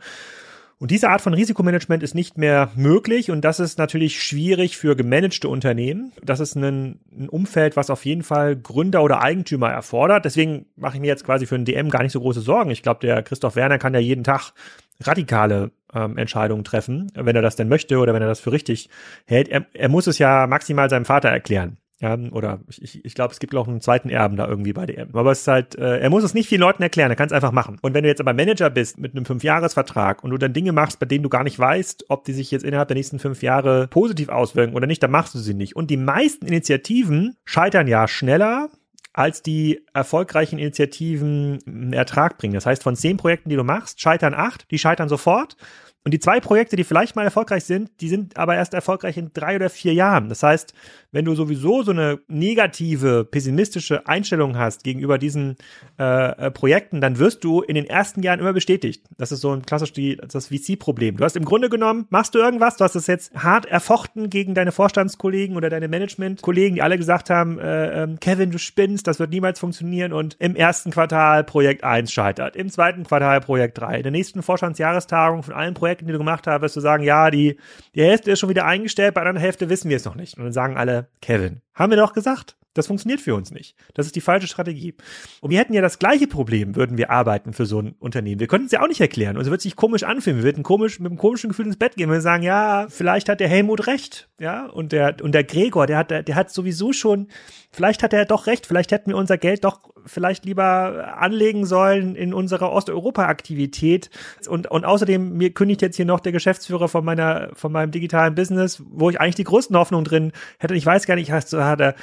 Und diese Art von Risikomanagement ist nicht mehr möglich und das ist natürlich schwierig für gemanagte Unternehmen. Das ist ein, ein, Umfeld, was auf jeden Fall Gründer oder Eigentümer erfordert. Deswegen mache ich mir jetzt quasi für einen DM gar nicht so große Sorgen. Ich glaube, der Christoph Werner kann ja jeden Tag radikale ähm, Entscheidungen treffen, wenn er das denn möchte oder wenn er das für richtig hält. Er, er muss es ja maximal seinem Vater erklären. Ja, oder ich, ich glaube, es gibt auch einen zweiten Erben da irgendwie bei DM. Aber es ist halt, äh, er muss es nicht vielen Leuten erklären, er kann es einfach machen. Und wenn du jetzt aber Manager bist mit einem Fünfjahresvertrag und du dann Dinge machst, bei denen du gar nicht weißt, ob die sich jetzt innerhalb der nächsten fünf Jahre positiv auswirken oder nicht, dann machst du sie nicht. Und die meisten Initiativen scheitern ja schneller, als die erfolgreichen Initiativen einen Ertrag bringen. Das heißt, von zehn Projekten, die du machst, scheitern acht, die scheitern sofort. Und die zwei Projekte, die vielleicht mal erfolgreich sind, die sind aber erst erfolgreich in drei oder vier Jahren. Das heißt, wenn du sowieso so eine negative, pessimistische Einstellung hast gegenüber diesen äh, äh Projekten, dann wirst du in den ersten Jahren immer bestätigt. Das ist so ein klassisch die, das VC-Problem. Du hast im Grunde genommen, machst du irgendwas, du hast es jetzt hart erfochten gegen deine Vorstandskollegen oder deine Management-Kollegen, die alle gesagt haben, äh, äh, Kevin, du spinnst, das wird niemals funktionieren und im ersten Quartal Projekt 1 scheitert, im zweiten Quartal Projekt 3, in der nächsten Vorstandsjahrestagung von allen Projekten, die du gemacht hast, wirst du sagen, ja, die, die Hälfte ist schon wieder eingestellt, bei der anderen Hälfte wissen wir es noch nicht. Und dann sagen alle, Kevin. Haben wir doch gesagt. Das funktioniert für uns nicht. Das ist die falsche Strategie. Und wir hätten ja das gleiche Problem, würden wir arbeiten für so ein Unternehmen. Wir könnten es ja auch nicht erklären. Und es wird sich komisch anfühlen. Wir würden komisch, mit einem komischen Gefühl ins Bett gehen. Wir sagen, ja, vielleicht hat der Helmut recht. Ja, und der, und der Gregor, der hat, der hat sowieso schon, vielleicht hat er doch recht. Vielleicht hätten wir unser Geld doch vielleicht lieber anlegen sollen in unserer Osteuropa-Aktivität. Und, und außerdem, mir kündigt jetzt hier noch der Geschäftsführer von meiner, von meinem digitalen Business, wo ich eigentlich die größten Hoffnungen drin hätte. Ich weiß gar nicht, heißt, hat er,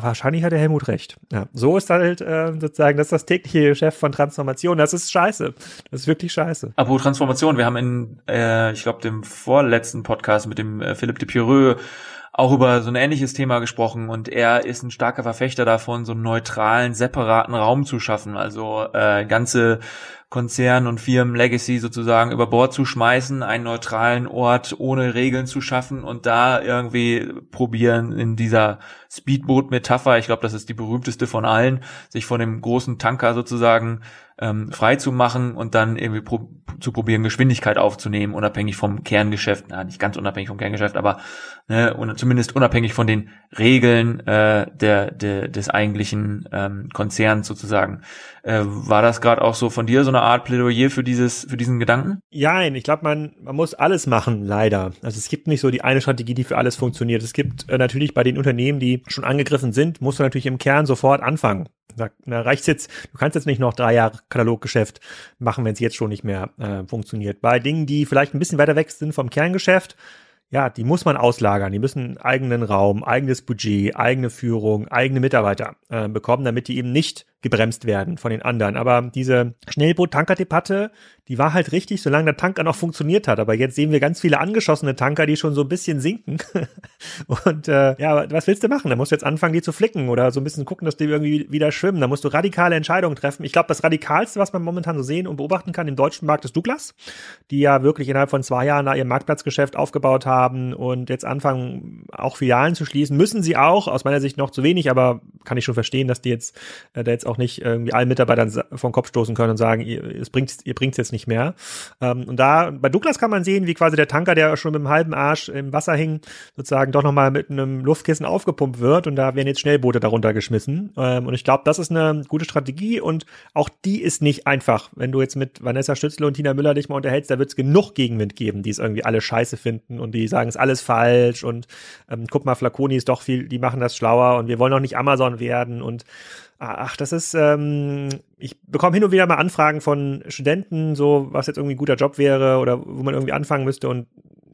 wahrscheinlich hat der Helmut recht. Ja, so ist halt äh, sozusagen, das ist das tägliche Geschäft von Transformation. Das ist scheiße. Das ist wirklich scheiße. Apropos Transformation, wir haben in, äh, ich glaube, dem vorletzten Podcast mit dem äh, Philipp de Pierreux auch über so ein ähnliches Thema gesprochen und er ist ein starker Verfechter davon, so einen neutralen, separaten Raum zu schaffen, also äh, ganze Konzern und Firmen Legacy sozusagen über Bord zu schmeißen, einen neutralen Ort ohne Regeln zu schaffen und da irgendwie probieren in dieser Speedboot-Metapher, ich glaube, das ist die berühmteste von allen, sich von dem großen Tanker sozusagen ähm, frei zu machen und dann irgendwie pro zu probieren, Geschwindigkeit aufzunehmen, unabhängig vom Kerngeschäft, na, nicht ganz unabhängig vom Kerngeschäft, aber ne, und zumindest unabhängig von den Regeln äh, der, der, des eigentlichen ähm, Konzerns sozusagen. Äh, war das gerade auch so von dir so eine Art Plädoyer für dieses, für diesen Gedanken? Ja, ich glaube, man, man muss alles machen, leider. Also es gibt nicht so die eine Strategie, die für alles funktioniert. Es gibt äh, natürlich bei den Unternehmen, die schon angegriffen sind, musst du natürlich im Kern sofort anfangen. Da, da reicht's jetzt, du kannst jetzt nicht noch drei Jahre Kataloggeschäft machen, wenn es jetzt schon nicht mehr äh, funktioniert. Bei Dingen, die vielleicht ein bisschen weiter weg sind vom Kerngeschäft, ja, die muss man auslagern. Die müssen eigenen Raum, eigenes Budget, eigene Führung, eigene Mitarbeiter äh, bekommen, damit die eben nicht gebremst werden von den anderen. Aber diese Schnellboot-Tanker-Debatte, die war halt richtig, solange der Tanker noch funktioniert hat. Aber jetzt sehen wir ganz viele angeschossene Tanker, die schon so ein bisschen sinken. Und äh, ja, was willst du machen? Da musst du jetzt anfangen, die zu flicken oder so ein bisschen gucken, dass die irgendwie wieder schwimmen. Da musst du radikale Entscheidungen treffen. Ich glaube, das Radikalste, was man momentan so sehen und beobachten kann im deutschen Markt, ist Douglas, die ja wirklich innerhalb von zwei Jahren da ihr Marktplatzgeschäft aufgebaut haben und jetzt anfangen, auch Filialen zu schließen. Müssen sie auch, aus meiner Sicht noch zu wenig, aber kann ich schon verstehen, dass die jetzt äh, da jetzt auch nicht irgendwie allen Mitarbeitern vom Kopf stoßen können und sagen, ihr, bringt, ihr jetzt nicht mehr. Ähm, und da, bei Douglas kann man sehen, wie quasi der Tanker, der schon mit einem halben Arsch im Wasser hing, sozusagen doch nochmal mit einem Luftkissen aufgepumpt wird und da werden jetzt Schnellboote darunter geschmissen. Ähm, und ich glaube, das ist eine gute Strategie und auch die ist nicht einfach. Wenn du jetzt mit Vanessa Stützle und Tina Müller dich mal unterhältst, da wird es genug Gegenwind geben, die es irgendwie alle scheiße finden und die sagen, es ist alles falsch und ähm, guck mal, Flaconi ist doch viel, die machen das schlauer und wir wollen auch nicht Amazon werden und ach, das ist, ähm, ich bekomme hin und wieder mal Anfragen von Studenten, so was jetzt irgendwie ein guter Job wäre oder wo man irgendwie anfangen müsste und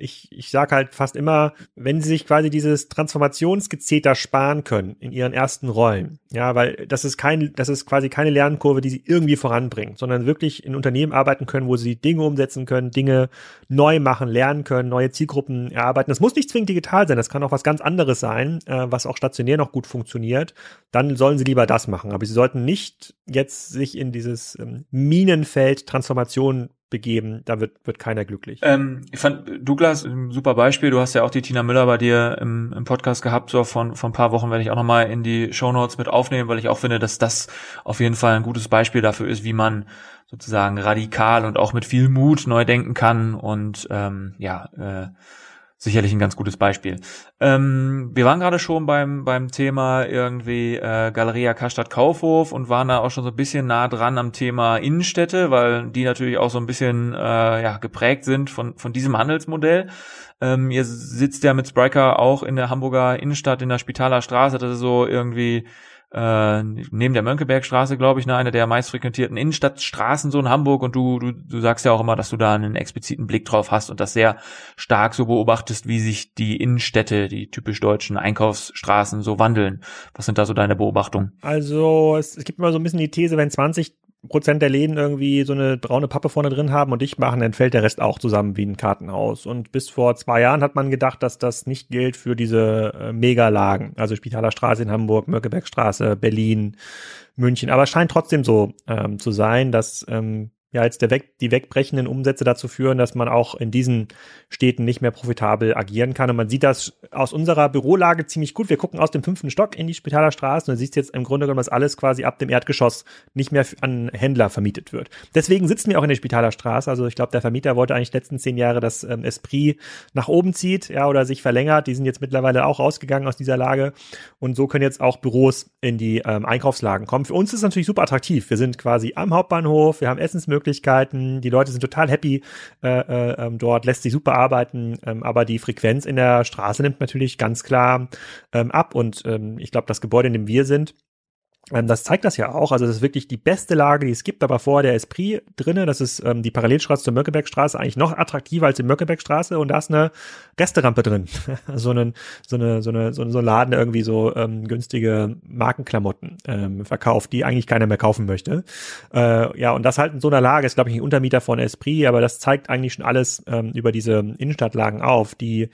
ich, ich sage halt fast immer, wenn sie sich quasi dieses Transformationsgezeter sparen können in ihren ersten Rollen, ja, weil das ist kein, das ist quasi keine Lernkurve, die sie irgendwie voranbringt, sondern wirklich in Unternehmen arbeiten können, wo sie Dinge umsetzen können, Dinge neu machen, lernen können, neue Zielgruppen erarbeiten. Das muss nicht zwingend digital sein, das kann auch was ganz anderes sein, äh, was auch stationär noch gut funktioniert. Dann sollen sie lieber das machen, aber sie sollten nicht jetzt sich in dieses ähm, Minenfeld Transformation begeben, da wird, wird keiner glücklich. Ähm, ich fand Douglas ein super Beispiel. Du hast ja auch die Tina Müller bei dir im, im Podcast gehabt, so von, von ein paar Wochen werde ich auch nochmal in die Show Notes mit aufnehmen, weil ich auch finde, dass das auf jeden Fall ein gutes Beispiel dafür ist, wie man sozusagen radikal und auch mit viel Mut neu denken kann und ähm, ja, äh, sicherlich ein ganz gutes Beispiel. Ähm, wir waren gerade schon beim beim Thema irgendwie äh, Galeria Karstadt Kaufhof und waren da auch schon so ein bisschen nah dran am Thema Innenstädte, weil die natürlich auch so ein bisschen äh, ja geprägt sind von von diesem Handelsmodell. Ähm, ihr sitzt ja mit Spriker auch in der Hamburger Innenstadt in der Spitaler Straße, das ist so irgendwie äh, neben der Mönckebergstraße, glaube ich, ne, eine der meistfrequentierten Innenstadtstraßen so in Hamburg und du, du, du sagst ja auch immer, dass du da einen expliziten Blick drauf hast und das sehr stark so beobachtest, wie sich die Innenstädte, die typisch deutschen Einkaufsstraßen so wandeln. Was sind da so deine Beobachtungen? Also es, es gibt immer so ein bisschen die These, wenn 20 Prozent der Läden irgendwie so eine braune Pappe vorne drin haben und dicht machen, dann fällt der Rest auch zusammen wie ein Kartenhaus. Und bis vor zwei Jahren hat man gedacht, dass das nicht gilt für diese äh, Megalagen, also Spitaler Straße in Hamburg, Möckebergstraße, Berlin, München. Aber es scheint trotzdem so ähm, zu sein, dass ähm, ja jetzt der weg, die wegbrechenden Umsätze dazu führen, dass man auch in diesen Städten nicht mehr profitabel agieren kann. Und man sieht das aus unserer Bürolage ziemlich gut. Wir gucken aus dem fünften Stock in die Spitaler Straße und du siehst jetzt im Grunde genommen, dass alles quasi ab dem Erdgeschoss nicht mehr an Händler vermietet wird. Deswegen sitzen wir auch in der Spitaler Straße. Also ich glaube, der Vermieter wollte eigentlich letzten zehn Jahre, dass ähm, Esprit nach oben zieht, ja, oder sich verlängert. Die sind jetzt mittlerweile auch rausgegangen aus dieser Lage. Und so können jetzt auch Büros in die ähm, Einkaufslagen kommen. Für uns ist es natürlich super attraktiv. Wir sind quasi am Hauptbahnhof, wir haben Essensmöglichkeiten, die Leute sind total happy äh, äh, ähm, dort, lässt sich super arbeiten, ähm, aber die Frequenz in der Straße nimmt natürlich ganz klar ähm, ab. Und ähm, ich glaube, das Gebäude, in dem wir sind, das zeigt das ja auch. Also das ist wirklich die beste Lage, die es gibt, aber vor der Esprit drinne, das ist ähm, die Parallelstraße zur Möckebergstraße, eigentlich noch attraktiver als die Möckebergstraße und da ist eine Gästerampe drin. so, einen, so, eine, so, eine, so, ein Laden, der irgendwie so ähm, günstige Markenklamotten ähm, verkauft, die eigentlich keiner mehr kaufen möchte. Äh, ja, und das halt in so einer Lage ist, glaube ich, ein Untermieter von Esprit, aber das zeigt eigentlich schon alles ähm, über diese Innenstadtlagen auf. Die,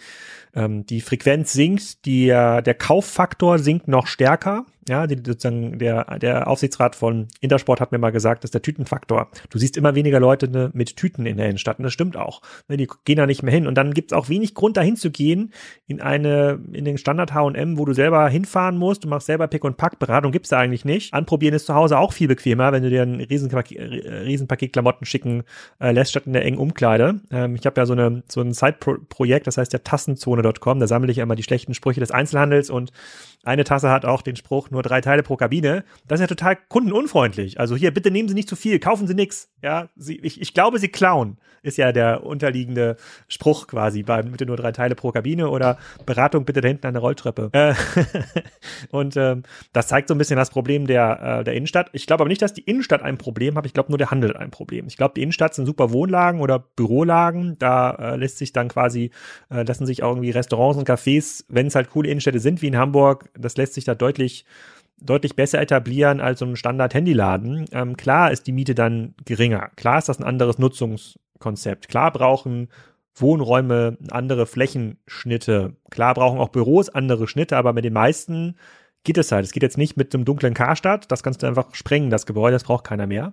ähm, die Frequenz sinkt, die, der Kauffaktor sinkt noch stärker. Ja, die, sozusagen der, der Aufsichtsrat von Intersport hat mir mal gesagt, dass der Tütenfaktor. Du siehst immer weniger Leute ne, mit Tüten in der Innenstadt und das stimmt auch. Ne, die gehen da nicht mehr hin und dann gibt's auch wenig Grund dahin zu gehen in eine in den Standard H&M, wo du selber hinfahren musst, du machst selber Pick und Pack, Beratung gibt's da eigentlich nicht. Anprobieren ist zu Hause auch viel bequemer, wenn du dir ein Riesenpaket, Riesenpaket Klamotten schicken äh, lässt statt in der engen Umkleide. Ähm, ich habe ja so eine so ein Side-Projekt, das heißt ja Tassenzone.com, da sammle ich immer die schlechten Sprüche des Einzelhandels und eine Tasse hat auch den Spruch, nur drei Teile pro Kabine. Das ist ja total kundenunfreundlich. Also hier, bitte nehmen Sie nicht zu viel, kaufen Sie nix. Ja, Sie, ich, ich glaube, Sie klauen, ist ja der unterliegende Spruch quasi bei bitte nur drei Teile pro Kabine oder Beratung bitte da hinten an der Rolltreppe. Äh, und ähm, das zeigt so ein bisschen das Problem der, äh, der Innenstadt. Ich glaube aber nicht, dass die Innenstadt ein Problem hat. Ich glaube nur der Handel ein Problem. Ich glaube, die Innenstadt sind super Wohnlagen oder Bürolagen. Da äh, lässt sich dann quasi, lassen sich auch irgendwie Restaurants und Cafés, wenn es halt coole Innenstädte sind wie in Hamburg, das lässt sich da deutlich deutlich besser etablieren als so ein Standard-Handyladen. Ähm, klar ist die Miete dann geringer. Klar ist das ein anderes Nutzungskonzept. Klar brauchen Wohnräume andere Flächenschnitte. Klar brauchen auch Büros andere Schnitte, aber mit den meisten geht es halt. Es geht jetzt nicht mit einem dunklen Karstadt, das kannst du einfach sprengen, das Gebäude, das braucht keiner mehr.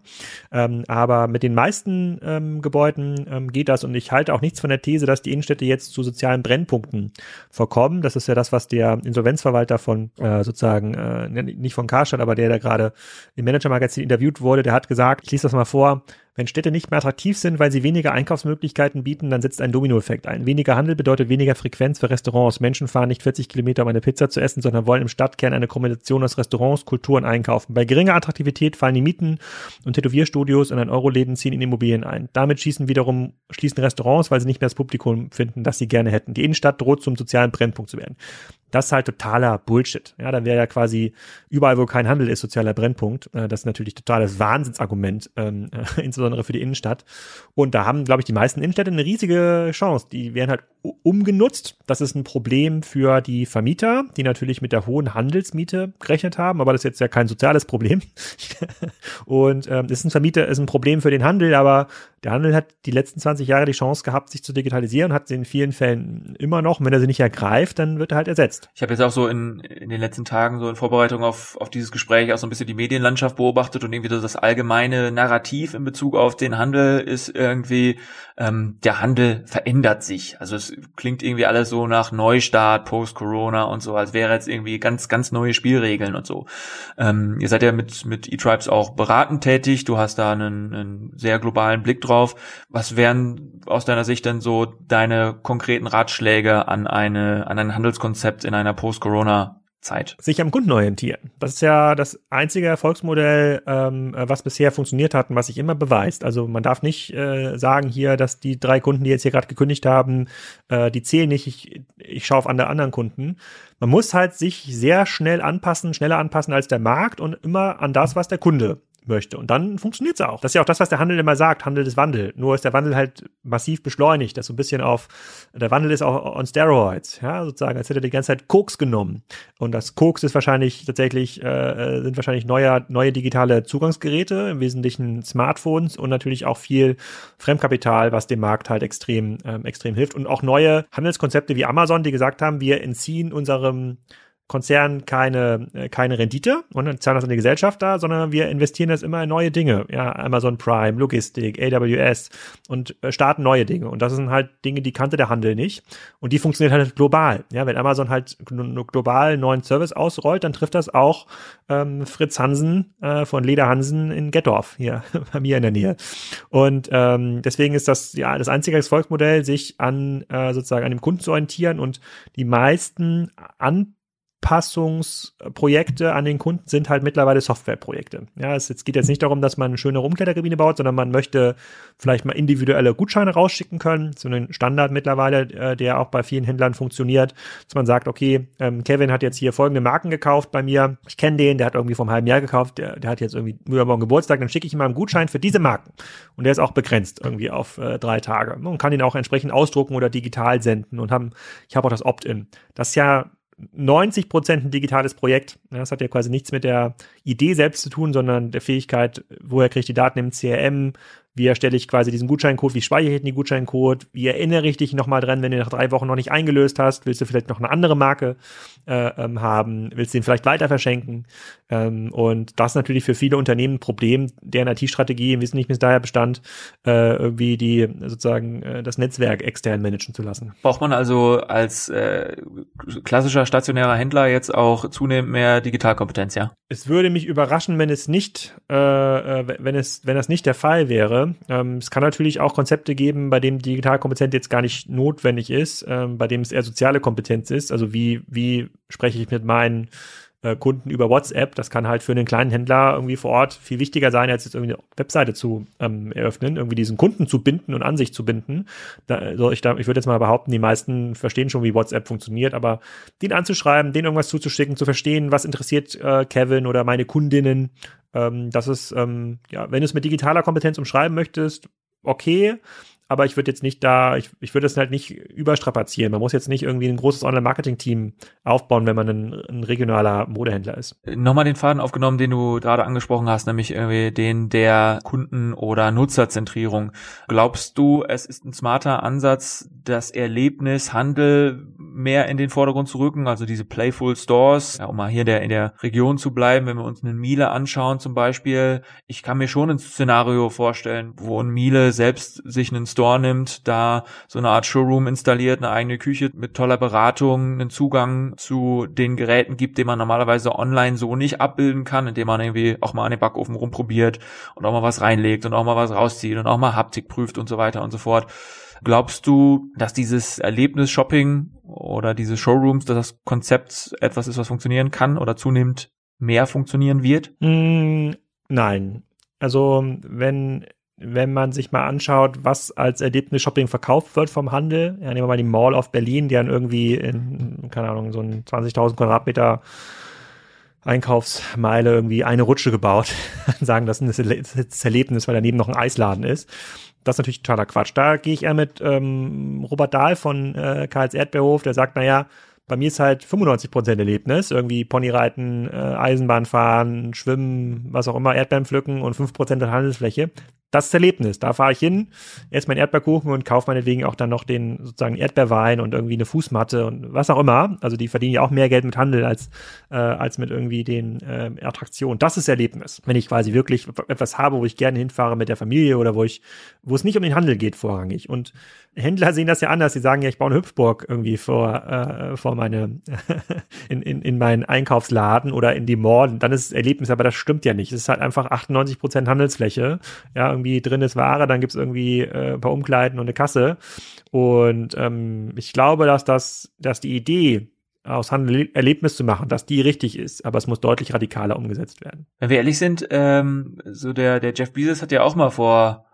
Ähm, aber mit den meisten ähm, Gebäuden ähm, geht das und ich halte auch nichts von der These, dass die Innenstädte jetzt zu sozialen Brennpunkten verkommen. Das ist ja das, was der Insolvenzverwalter von äh, sozusagen, äh, nicht von Karstadt, aber der, der gerade im Manager-Magazin interviewt wurde, der hat gesagt, ich lese das mal vor, wenn Städte nicht mehr attraktiv sind, weil sie weniger Einkaufsmöglichkeiten bieten, dann setzt ein Dominoeffekt ein. Weniger Handel bedeutet weniger Frequenz für Restaurants. Menschen fahren nicht 40 Kilometer, um eine Pizza zu essen, sondern wollen im Stadtkern eine Kombination aus Restaurants, Kultur und Einkaufen. Bei geringer Attraktivität fallen die Mieten und Tätowierstudios und ein Euro-Läden ziehen in Immobilien ein. Damit schießen wiederum, schließen Restaurants, weil sie nicht mehr das Publikum finden, das sie gerne hätten. Die Innenstadt droht zum sozialen Brennpunkt zu werden. Das ist halt totaler Bullshit. Ja, dann wäre ja quasi überall, wo kein Handel ist, sozialer Brennpunkt. Äh, das ist natürlich totales Wahnsinnsargument, ähm, insbesondere für die Innenstadt. Und da haben, glaube ich, die meisten Innenstädte eine riesige Chance. Die werden halt umgenutzt. Das ist ein Problem für die Vermieter, die natürlich mit der hohen Handelsmiete gerechnet haben, aber das ist jetzt ja kein soziales Problem. und ähm, ist ein Vermieter, ist ein Problem für den Handel, aber der Handel hat die letzten 20 Jahre die Chance gehabt, sich zu digitalisieren, hat sie in vielen Fällen immer noch. Wenn er sie nicht ergreift, dann wird er halt ersetzt. Ich habe jetzt auch so in, in den letzten Tagen so in Vorbereitung auf, auf dieses Gespräch auch so ein bisschen die Medienlandschaft beobachtet und irgendwie so das allgemeine Narrativ in Bezug auf den Handel ist irgendwie, ähm, der Handel verändert sich. Also es klingt irgendwie alles so nach Neustart, Post-Corona und so, als wäre jetzt irgendwie ganz, ganz neue Spielregeln und so. Ähm, ihr seid ja mit, mit E-Tribes auch beratend tätig, du hast da einen, einen sehr globalen Blick drauf. Was wären aus deiner Sicht denn so deine konkreten Ratschläge an eine, an ein Handelskonzept in einer Post-Corona Zeit. Sich am Kunden orientieren. Das ist ja das einzige Erfolgsmodell, ähm, was bisher funktioniert hat und was sich immer beweist. Also man darf nicht äh, sagen hier, dass die drei Kunden, die jetzt hier gerade gekündigt haben, äh, die zählen nicht. Ich, ich schaue auf andere anderen Kunden. Man muss halt sich sehr schnell anpassen, schneller anpassen als der Markt und immer an das, was der Kunde möchte. Und dann funktioniert es auch. Das ist ja auch das, was der Handel immer sagt, Handel ist Wandel. Nur ist der Wandel halt massiv beschleunigt. Das so ein bisschen auf, der Wandel ist auch on Steroids, ja, sozusagen, als hätte er die ganze Zeit Koks genommen. Und das Koks ist wahrscheinlich tatsächlich, äh, sind wahrscheinlich neue, neue digitale Zugangsgeräte, im Wesentlichen Smartphones und natürlich auch viel Fremdkapital, was dem Markt halt extrem, ähm, extrem hilft. Und auch neue Handelskonzepte wie Amazon, die gesagt haben, wir entziehen unserem Konzern keine, äh, keine Rendite und dann zahlen das an die Gesellschaft da, sondern wir investieren das immer in neue Dinge. Ja, Amazon Prime, Logistik, AWS und äh, starten neue Dinge. Und das sind halt Dinge, die kannte der Handel nicht. Und die funktioniert halt global. Ja, wenn Amazon halt global einen neuen Service ausrollt, dann trifft das auch ähm, Fritz Hansen äh, von Leder Hansen in Gettorf, hier bei mir in der Nähe. Und ähm, deswegen ist das ja das einzige Erfolgsmodell, sich an äh, sozusagen an dem Kunden zu orientieren und die meisten an Anpassungsprojekte an den Kunden sind halt mittlerweile Softwareprojekte. Ja, es, geht jetzt nicht darum, dass man eine schöne Umkleiderkabine baut, sondern man möchte vielleicht mal individuelle Gutscheine rausschicken können. So ein Standard mittlerweile, äh, der auch bei vielen Händlern funktioniert, dass man sagt, okay, ähm, Kevin hat jetzt hier folgende Marken gekauft bei mir. Ich kenne den, der hat irgendwie vom halben Jahr gekauft, der, der hat jetzt irgendwie übermorgen Geburtstag, dann schicke ich ihm mal einen Gutschein für diese Marken. Und der ist auch begrenzt irgendwie auf äh, drei Tage. Man kann ihn auch entsprechend ausdrucken oder digital senden und haben, ich habe auch das Opt-in. Das ist ja 90 Prozent ein digitales Projekt. Das hat ja quasi nichts mit der Idee selbst zu tun, sondern der Fähigkeit, woher kriege ich die Daten im CRM, wie erstelle ich quasi diesen Gutscheincode? Wie speichere ich den Gutscheincode? Wie erinnere ich dich nochmal dran, wenn du nach drei Wochen noch nicht eingelöst hast? Willst du vielleicht noch eine andere Marke äh, ähm, haben? Willst du den vielleicht weiter verschenken? Ähm, und das ist natürlich für viele Unternehmen ein Problem, deren IT-Strategie im Wesentlichen bis daher bestand, äh, irgendwie die sozusagen äh, das Netzwerk extern managen zu lassen. Braucht man also als äh, klassischer stationärer Händler jetzt auch zunehmend mehr Digitalkompetenz, ja? Es würde mich überraschen, wenn es nicht, äh, äh wenn es, wenn das nicht der Fall wäre. Ähm, es kann natürlich auch Konzepte geben, bei denen Digitalkompetenz jetzt gar nicht notwendig ist, ähm, bei dem es eher soziale Kompetenz ist. Also wie, wie spreche ich mit meinen äh, Kunden über WhatsApp. Das kann halt für einen kleinen Händler irgendwie vor Ort viel wichtiger sein, als jetzt irgendwie eine Webseite zu ähm, eröffnen, irgendwie diesen Kunden zu binden und an sich zu binden. Da, also ich, da, ich würde jetzt mal behaupten, die meisten verstehen schon, wie WhatsApp funktioniert, aber den anzuschreiben, den irgendwas zuzuschicken, zu verstehen, was interessiert äh, Kevin oder meine Kundinnen, ähm, das ist, ähm, ja, wenn du es mit digitaler Kompetenz umschreiben möchtest, okay aber ich würde jetzt nicht da, ich, ich würde es halt nicht überstrapazieren. Man muss jetzt nicht irgendwie ein großes Online-Marketing-Team aufbauen, wenn man ein, ein, regionaler Modehändler ist. Nochmal den Faden aufgenommen, den du gerade angesprochen hast, nämlich irgendwie den der Kunden- oder Nutzerzentrierung. Glaubst du, es ist ein smarter Ansatz, das Erlebnis Handel mehr in den Vordergrund zu rücken, also diese Playful Stores, ja, um mal hier der, in der Region zu bleiben, wenn wir uns einen Miele anschauen zum Beispiel. Ich kann mir schon ein Szenario vorstellen, wo ein Miele selbst sich einen Store nimmt, da so eine Art Showroom installiert, eine eigene Küche mit toller Beratung, einen Zugang zu den Geräten gibt, den man normalerweise online so nicht abbilden kann, indem man irgendwie auch mal an den Backofen rumprobiert und auch mal was reinlegt und auch mal was rauszieht und auch mal Haptik prüft und so weiter und so fort. Glaubst du, dass dieses Erlebnis-Shopping oder diese Showrooms, dass das Konzept etwas ist, was funktionieren kann oder zunehmend mehr funktionieren wird? Mm, nein. Also wenn wenn man sich mal anschaut, was als Erlebnis-Shopping verkauft wird vom Handel, ja, nehmen wir mal die Mall of Berlin, die dann irgendwie in, keine Ahnung, so ein 20.000 Quadratmeter Einkaufsmeile irgendwie eine Rutsche gebaut, sagen, das ist ein Erlebnis, weil daneben noch ein Eisladen ist. Das ist natürlich totaler Quatsch. Da gehe ich eher mit ähm, Robert Dahl von äh, Karls Erdbeerhof, der sagt, naja, bei mir ist halt 95% Erlebnis, irgendwie Ponyreiten, äh, Eisenbahn fahren, Schwimmen, was auch immer, Erdbeeren pflücken und 5% der Handelsfläche das ist Erlebnis. Da fahre ich hin, esse meinen Erdbeerkuchen und kaufe meinetwegen auch dann noch den sozusagen Erdbeerwein und irgendwie eine Fußmatte und was auch immer. Also die verdienen ja auch mehr Geld mit Handel als, äh, als mit irgendwie den äh, Attraktionen. Das ist Erlebnis. Wenn ich quasi wirklich etwas habe, wo ich gerne hinfahre mit der Familie oder wo ich, wo es nicht um den Handel geht vorrangig. Und Händler sehen das ja anders. Sie sagen ja, ich baue eine Hüpfburg irgendwie vor, äh, vor meine, in, in, in meinen Einkaufsladen oder in die Mall. Dann ist es Erlebnis, aber das stimmt ja nicht. Es ist halt einfach 98 Prozent Handelsfläche. Ja, irgendwie drin ist Ware, dann gibt's irgendwie äh, ein paar Umkleiden und eine Kasse. Und ähm, ich glaube, dass das, dass die Idee, aus Handel Erlebnis zu machen, dass die richtig ist, aber es muss deutlich radikaler umgesetzt werden. Wenn wir ehrlich sind, ähm, so der, der Jeff Bezos hat ja auch mal vor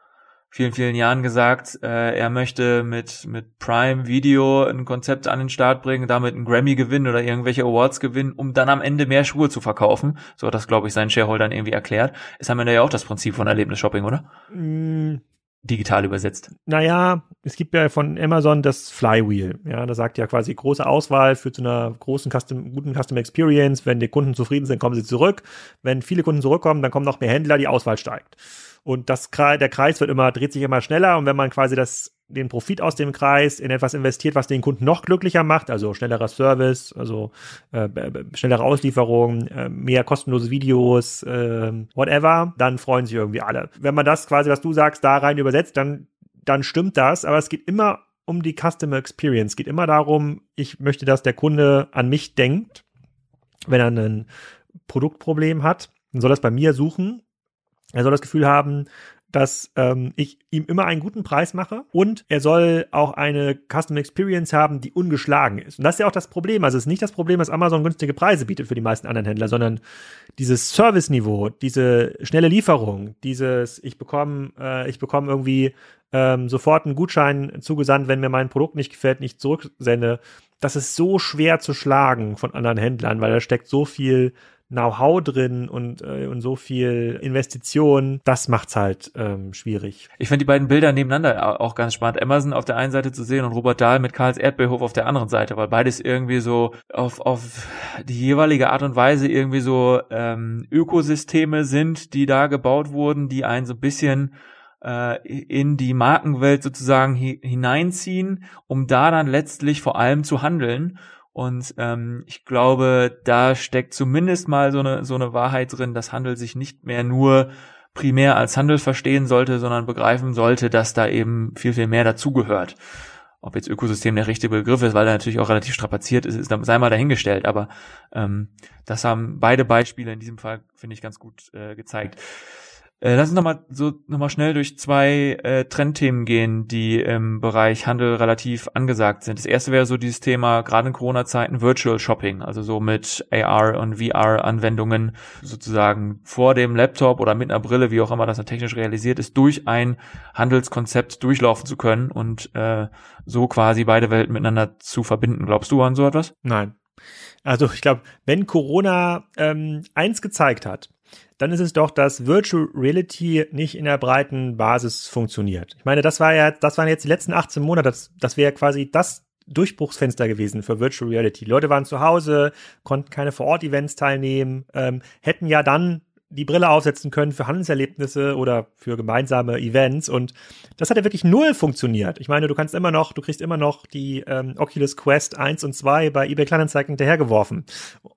vielen, vielen Jahren gesagt, äh, er möchte mit, mit Prime Video ein Konzept an den Start bringen, damit einen Grammy gewinnen oder irgendwelche Awards gewinnen, um dann am Ende mehr Schuhe zu verkaufen. So hat das, glaube ich, seinen Shareholdern irgendwie erklärt. Ist am Ende ja auch das Prinzip von Erlebnis-Shopping, oder? Mm. Digital übersetzt. Naja, es gibt ja von Amazon das Flywheel. Ja, da sagt ja quasi große Auswahl für zu einer großen Custom, guten Customer Experience. Wenn die Kunden zufrieden sind, kommen sie zurück. Wenn viele Kunden zurückkommen, dann kommen noch mehr Händler, die Auswahl steigt. Und das, der Kreis wird immer, dreht sich immer schneller. Und wenn man quasi das, den Profit aus dem Kreis in etwas investiert, was den Kunden noch glücklicher macht, also schnellerer Service, also äh, schnellere Auslieferung, äh, mehr kostenlose Videos, äh, whatever, dann freuen sich irgendwie alle. Wenn man das quasi, was du sagst, da rein übersetzt, dann, dann stimmt das. Aber es geht immer um die Customer Experience. Es geht immer darum, ich möchte, dass der Kunde an mich denkt, wenn er ein Produktproblem hat. Dann soll das bei mir suchen er soll das Gefühl haben, dass ähm, ich ihm immer einen guten Preis mache und er soll auch eine Custom Experience haben, die ungeschlagen ist. Und das ist ja auch das Problem. Also es ist nicht das Problem, dass Amazon günstige Preise bietet für die meisten anderen Händler, sondern dieses Service-Niveau, diese schnelle Lieferung, dieses ich bekomme, äh, ich bekomme irgendwie ähm, sofort einen Gutschein zugesandt, wenn mir mein Produkt nicht gefällt, nicht zurücksende. Das ist so schwer zu schlagen von anderen Händlern, weil da steckt so viel Know-how drin und, äh, und so viel Investition, das macht's halt ähm, schwierig. Ich finde die beiden Bilder nebeneinander auch ganz spannend. Amazon auf der einen Seite zu sehen und Robert Dahl mit Karls Erdbeerhof auf der anderen Seite, weil beides irgendwie so auf, auf die jeweilige Art und Weise irgendwie so ähm, Ökosysteme sind, die da gebaut wurden, die einen so ein bisschen äh, in die Markenwelt sozusagen hineinziehen, um da dann letztlich vor allem zu handeln und ähm, ich glaube, da steckt zumindest mal so eine, so eine Wahrheit drin, dass Handel sich nicht mehr nur primär als Handel verstehen sollte, sondern begreifen sollte, dass da eben viel, viel mehr dazugehört. Ob jetzt Ökosystem der richtige Begriff ist, weil er natürlich auch relativ strapaziert ist, ist sei mal dahingestellt. Aber ähm, das haben beide Beispiele in diesem Fall, finde ich, ganz gut äh, gezeigt. Äh, lass uns nochmal so nochmal schnell durch zwei äh, Trendthemen gehen, die im Bereich Handel relativ angesagt sind. Das erste wäre so dieses Thema, gerade in Corona-Zeiten, Virtual Shopping, also so mit AR und VR-Anwendungen sozusagen vor dem Laptop oder mit einer Brille, wie auch immer das dann technisch realisiert ist, durch ein Handelskonzept durchlaufen zu können und äh, so quasi beide Welten miteinander zu verbinden. Glaubst du an so etwas? Nein. Also ich glaube, wenn Corona ähm, eins gezeigt hat, dann ist es doch, dass Virtual Reality nicht in der breiten Basis funktioniert. Ich meine, das war ja, das waren jetzt die letzten 18 Monate, das, das wäre quasi das Durchbruchsfenster gewesen für Virtual Reality. Leute waren zu Hause, konnten keine Vor-Ort-Events teilnehmen, ähm, hätten ja dann die Brille aufsetzen können für Handelserlebnisse oder für gemeinsame Events. Und das hat ja wirklich null funktioniert. Ich meine, du kannst immer noch, du kriegst immer noch die ähm, Oculus Quest 1 und 2 bei eBay Kleinanzeigen hinterhergeworfen.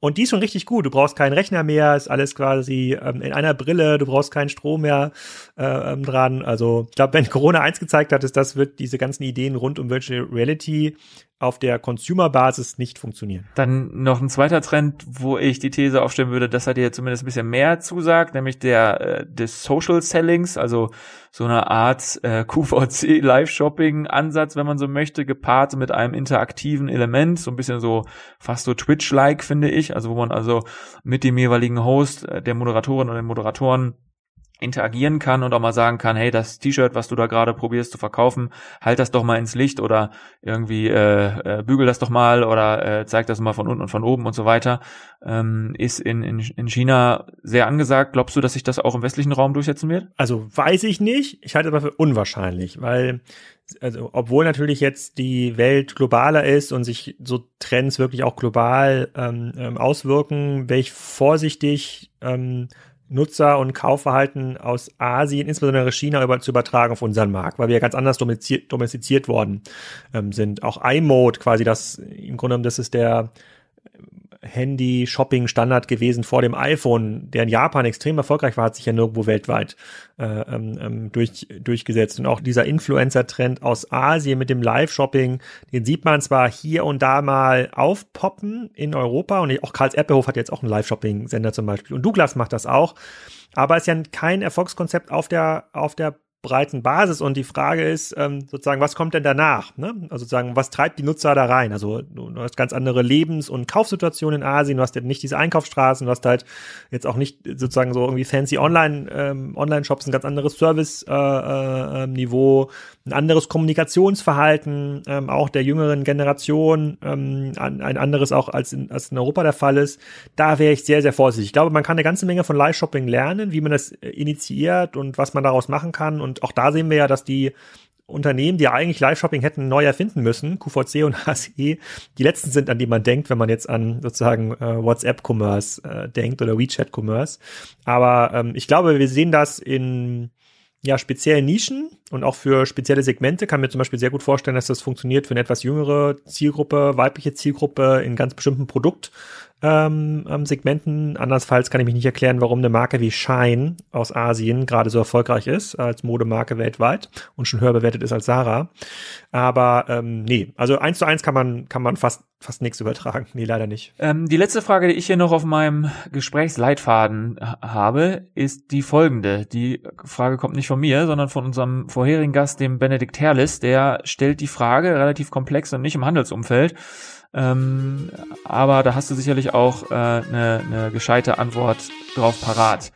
Und die ist schon richtig gut. Du brauchst keinen Rechner mehr, ist alles quasi ähm, in einer Brille, du brauchst keinen Strom mehr äh, ähm, dran. Also ich glaube, wenn Corona eins gezeigt hat, ist das wird diese ganzen Ideen rund um Virtual Reality auf der Consumer-Basis nicht funktionieren. Dann noch ein zweiter Trend, wo ich die These aufstellen würde, dass er dir zumindest ein bisschen mehr zusagt, nämlich der äh, des Social Sellings, also so eine Art äh, QVC Live-Shopping-Ansatz, wenn man so möchte, gepaart mit einem interaktiven Element, so ein bisschen so fast so Twitch-like, finde ich, also wo man also mit dem jeweiligen Host, äh, der Moderatorin oder den Moderatoren interagieren kann und auch mal sagen kann, hey, das T-Shirt, was du da gerade probierst zu verkaufen, halt das doch mal ins Licht oder irgendwie äh, äh, bügel das doch mal oder äh, zeig das mal von unten und von oben und so weiter, ähm, ist in, in, in China sehr angesagt. Glaubst du, dass sich das auch im westlichen Raum durchsetzen wird? Also weiß ich nicht. Ich halte es aber für unwahrscheinlich, weil also obwohl natürlich jetzt die Welt globaler ist und sich so Trends wirklich auch global ähm, ähm auswirken, wäre ich vorsichtig ähm, Nutzer- und Kaufverhalten aus Asien, insbesondere China, über, zu übertragen auf unseren Markt, weil wir ja ganz anders domestiziert, domestiziert worden ähm, sind. Auch iMode quasi, das im Grunde genommen, das ist der Handy-Shopping-Standard gewesen vor dem iPhone, der in Japan extrem erfolgreich war, hat sich ja nirgendwo weltweit äh, ähm, ähm, durch, durchgesetzt. Und auch dieser Influencer-Trend aus Asien mit dem Live-Shopping, den sieht man zwar hier und da mal aufpoppen in Europa und auch Karls Erdbeerhof hat jetzt auch einen Live-Shopping-Sender zum Beispiel und Douglas macht das auch. Aber es ist ja kein Erfolgskonzept auf der, auf der breiten Basis und die Frage ist ähm, sozusagen, was kommt denn danach? Ne? Also sozusagen, was treibt die Nutzer da rein? Also du, hast ganz andere Lebens- und Kaufsituationen in Asien, du hast eben nicht diese Einkaufsstraßen, du hast halt jetzt auch nicht sozusagen so irgendwie fancy Online, ähm, Online-Shops, ein ganz anderes Service-Niveau, äh, äh, ein anderes Kommunikationsverhalten, ähm, auch der jüngeren Generation, ähm, ein, ein anderes auch als in, als in Europa der Fall ist. Da wäre ich sehr, sehr vorsichtig. Ich glaube, man kann eine ganze Menge von Live-Shopping lernen, wie man das initiiert und was man daraus machen kann und und auch da sehen wir ja, dass die Unternehmen, die eigentlich Live-Shopping hätten neu erfinden müssen, QVC und HSE, die letzten sind, an die man denkt, wenn man jetzt an sozusagen äh, WhatsApp-Commerce äh, denkt oder WeChat-Commerce. Aber ähm, ich glaube, wir sehen das in ja, speziellen Nischen und auch für spezielle Segmente kann mir zum Beispiel sehr gut vorstellen, dass das funktioniert für eine etwas jüngere Zielgruppe, weibliche Zielgruppe in ganz bestimmten Produkt ähm, ähm, Segmenten. Andernfalls kann ich mich nicht erklären, warum eine Marke wie Shine aus Asien gerade so erfolgreich ist als Modemarke weltweit und schon höher bewertet ist als Sarah. Aber ähm, nee, also eins zu eins kann man kann man fast fast nichts übertragen. Nee, leider nicht. Ähm, die letzte Frage, die ich hier noch auf meinem Gesprächsleitfaden habe, ist die folgende. Die Frage kommt nicht von mir, sondern von unserem vorherigen Gast, dem Benedikt Herrlis. Der stellt die Frage relativ komplex und nicht im Handelsumfeld. Ähm, aber da hast du sicherlich auch eine äh, ne, ne gescheite Antwort drauf parat.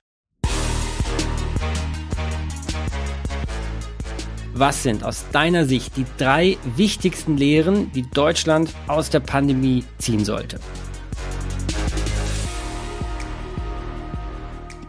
Was sind aus deiner Sicht die drei wichtigsten Lehren, die Deutschland aus der Pandemie ziehen sollte?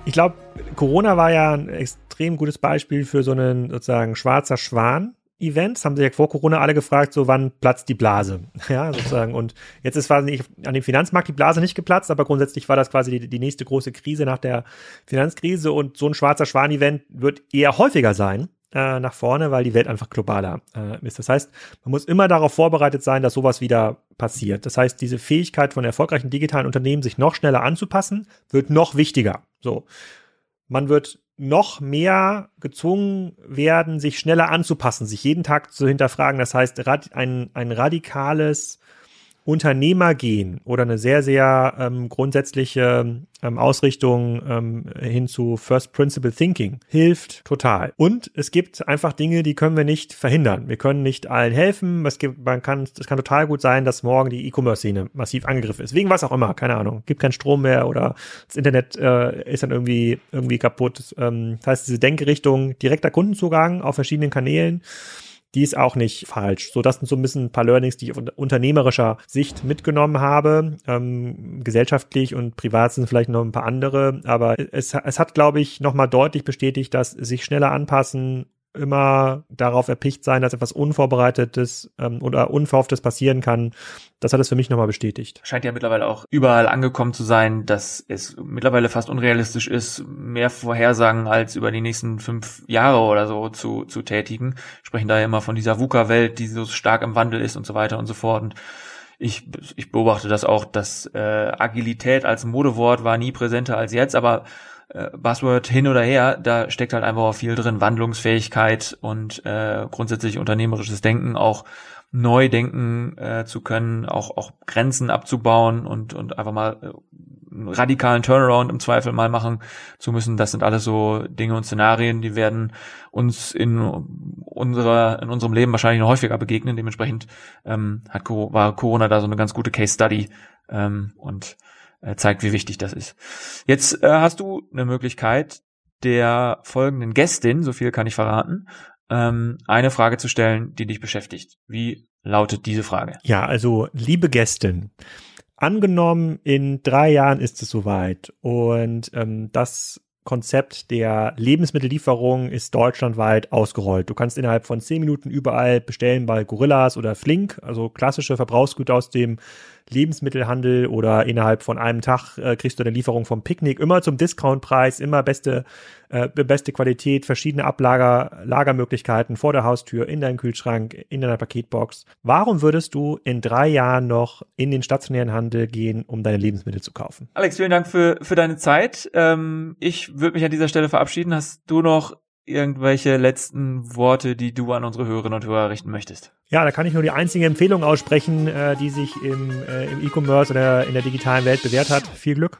Ich glaube, Corona war ja ein extrem gutes Beispiel für so einen sozusagen schwarzer Schwan, Events haben sich ja vor Corona alle gefragt, so wann platzt die Blase, ja, sozusagen. Und jetzt ist quasi an dem Finanzmarkt die Blase nicht geplatzt, aber grundsätzlich war das quasi die, die nächste große Krise nach der Finanzkrise und so ein schwarzer Schwan-Event wird eher häufiger sein äh, nach vorne, weil die Welt einfach globaler äh, ist. Das heißt, man muss immer darauf vorbereitet sein, dass sowas wieder passiert. Das heißt, diese Fähigkeit von erfolgreichen digitalen Unternehmen, sich noch schneller anzupassen, wird noch wichtiger. So. Man wird noch mehr gezwungen werden, sich schneller anzupassen, sich jeden Tag zu hinterfragen. Das heißt, ein, ein radikales Unternehmer gehen oder eine sehr, sehr ähm, grundsätzliche ähm, Ausrichtung ähm, hin zu First Principle Thinking hilft total. Und es gibt einfach Dinge, die können wir nicht verhindern. Wir können nicht allen helfen. Es gibt, man kann, es kann total gut sein, dass morgen die E-Commerce-Szene massiv angegriffen ist. Wegen was auch immer, keine Ahnung. Gibt keinen Strom mehr oder das Internet äh, ist dann irgendwie, irgendwie kaputt. Ähm, das heißt, diese Denkrichtung direkter Kundenzugang auf verschiedenen Kanälen die ist auch nicht falsch. So, das sind so ein bisschen ein paar Learnings, die ich unternehmerischer Sicht mitgenommen habe. Ähm, gesellschaftlich und privat sind vielleicht noch ein paar andere, aber es, es hat, glaube ich, nochmal deutlich bestätigt, dass sich schneller anpassen immer darauf erpicht sein, dass etwas Unvorbereitetes ähm, oder Unverhofftes passieren kann. Das hat es für mich nochmal bestätigt. Scheint ja mittlerweile auch überall angekommen zu sein, dass es mittlerweile fast unrealistisch ist, mehr Vorhersagen als über die nächsten fünf Jahre oder so zu, zu tätigen. Sprechen da ja immer von dieser VUCA-Welt, die so stark im Wandel ist und so weiter und so fort. Und ich, ich beobachte das auch, dass äh, Agilität als Modewort war nie präsenter als jetzt, aber äh, Buzzword hin oder her, da steckt halt einfach auch viel drin, Wandlungsfähigkeit und äh, grundsätzlich unternehmerisches Denken, auch neu denken äh, zu können, auch, auch Grenzen abzubauen und, und einfach mal äh, radikalen Turnaround im Zweifel mal machen zu müssen. Das sind alles so Dinge und Szenarien, die werden uns in unserer, in unserem Leben wahrscheinlich noch häufiger begegnen. Dementsprechend ähm, hat, war Corona da so eine ganz gute Case Study ähm, und äh, zeigt, wie wichtig das ist. Jetzt äh, hast du eine Möglichkeit, der folgenden Gästin, so viel kann ich verraten, ähm, eine Frage zu stellen, die dich beschäftigt. Wie lautet diese Frage? Ja, also liebe Gästin, angenommen in drei Jahren ist es soweit und ähm, das Konzept der Lebensmittellieferung ist deutschlandweit ausgerollt. Du kannst innerhalb von zehn Minuten überall bestellen bei Gorillas oder Flink, also klassische Verbrauchsgüter aus dem Lebensmittelhandel oder innerhalb von einem Tag äh, kriegst du eine Lieferung vom Picknick, immer zum Discountpreis, immer beste, äh, beste Qualität, verschiedene Ablager, Lagermöglichkeiten vor der Haustür, in deinem Kühlschrank, in deiner Paketbox. Warum würdest du in drei Jahren noch in den stationären Handel gehen, um deine Lebensmittel zu kaufen? Alex, vielen Dank für, für deine Zeit. Ähm, ich würde mich an dieser Stelle verabschieden. Hast du noch irgendwelche letzten Worte, die du an unsere Hörerinnen und Hörer richten möchtest? Ja, da kann ich nur die einzige Empfehlung aussprechen, äh, die sich im, äh, im E-Commerce oder in der digitalen Welt bewährt hat. Viel Glück.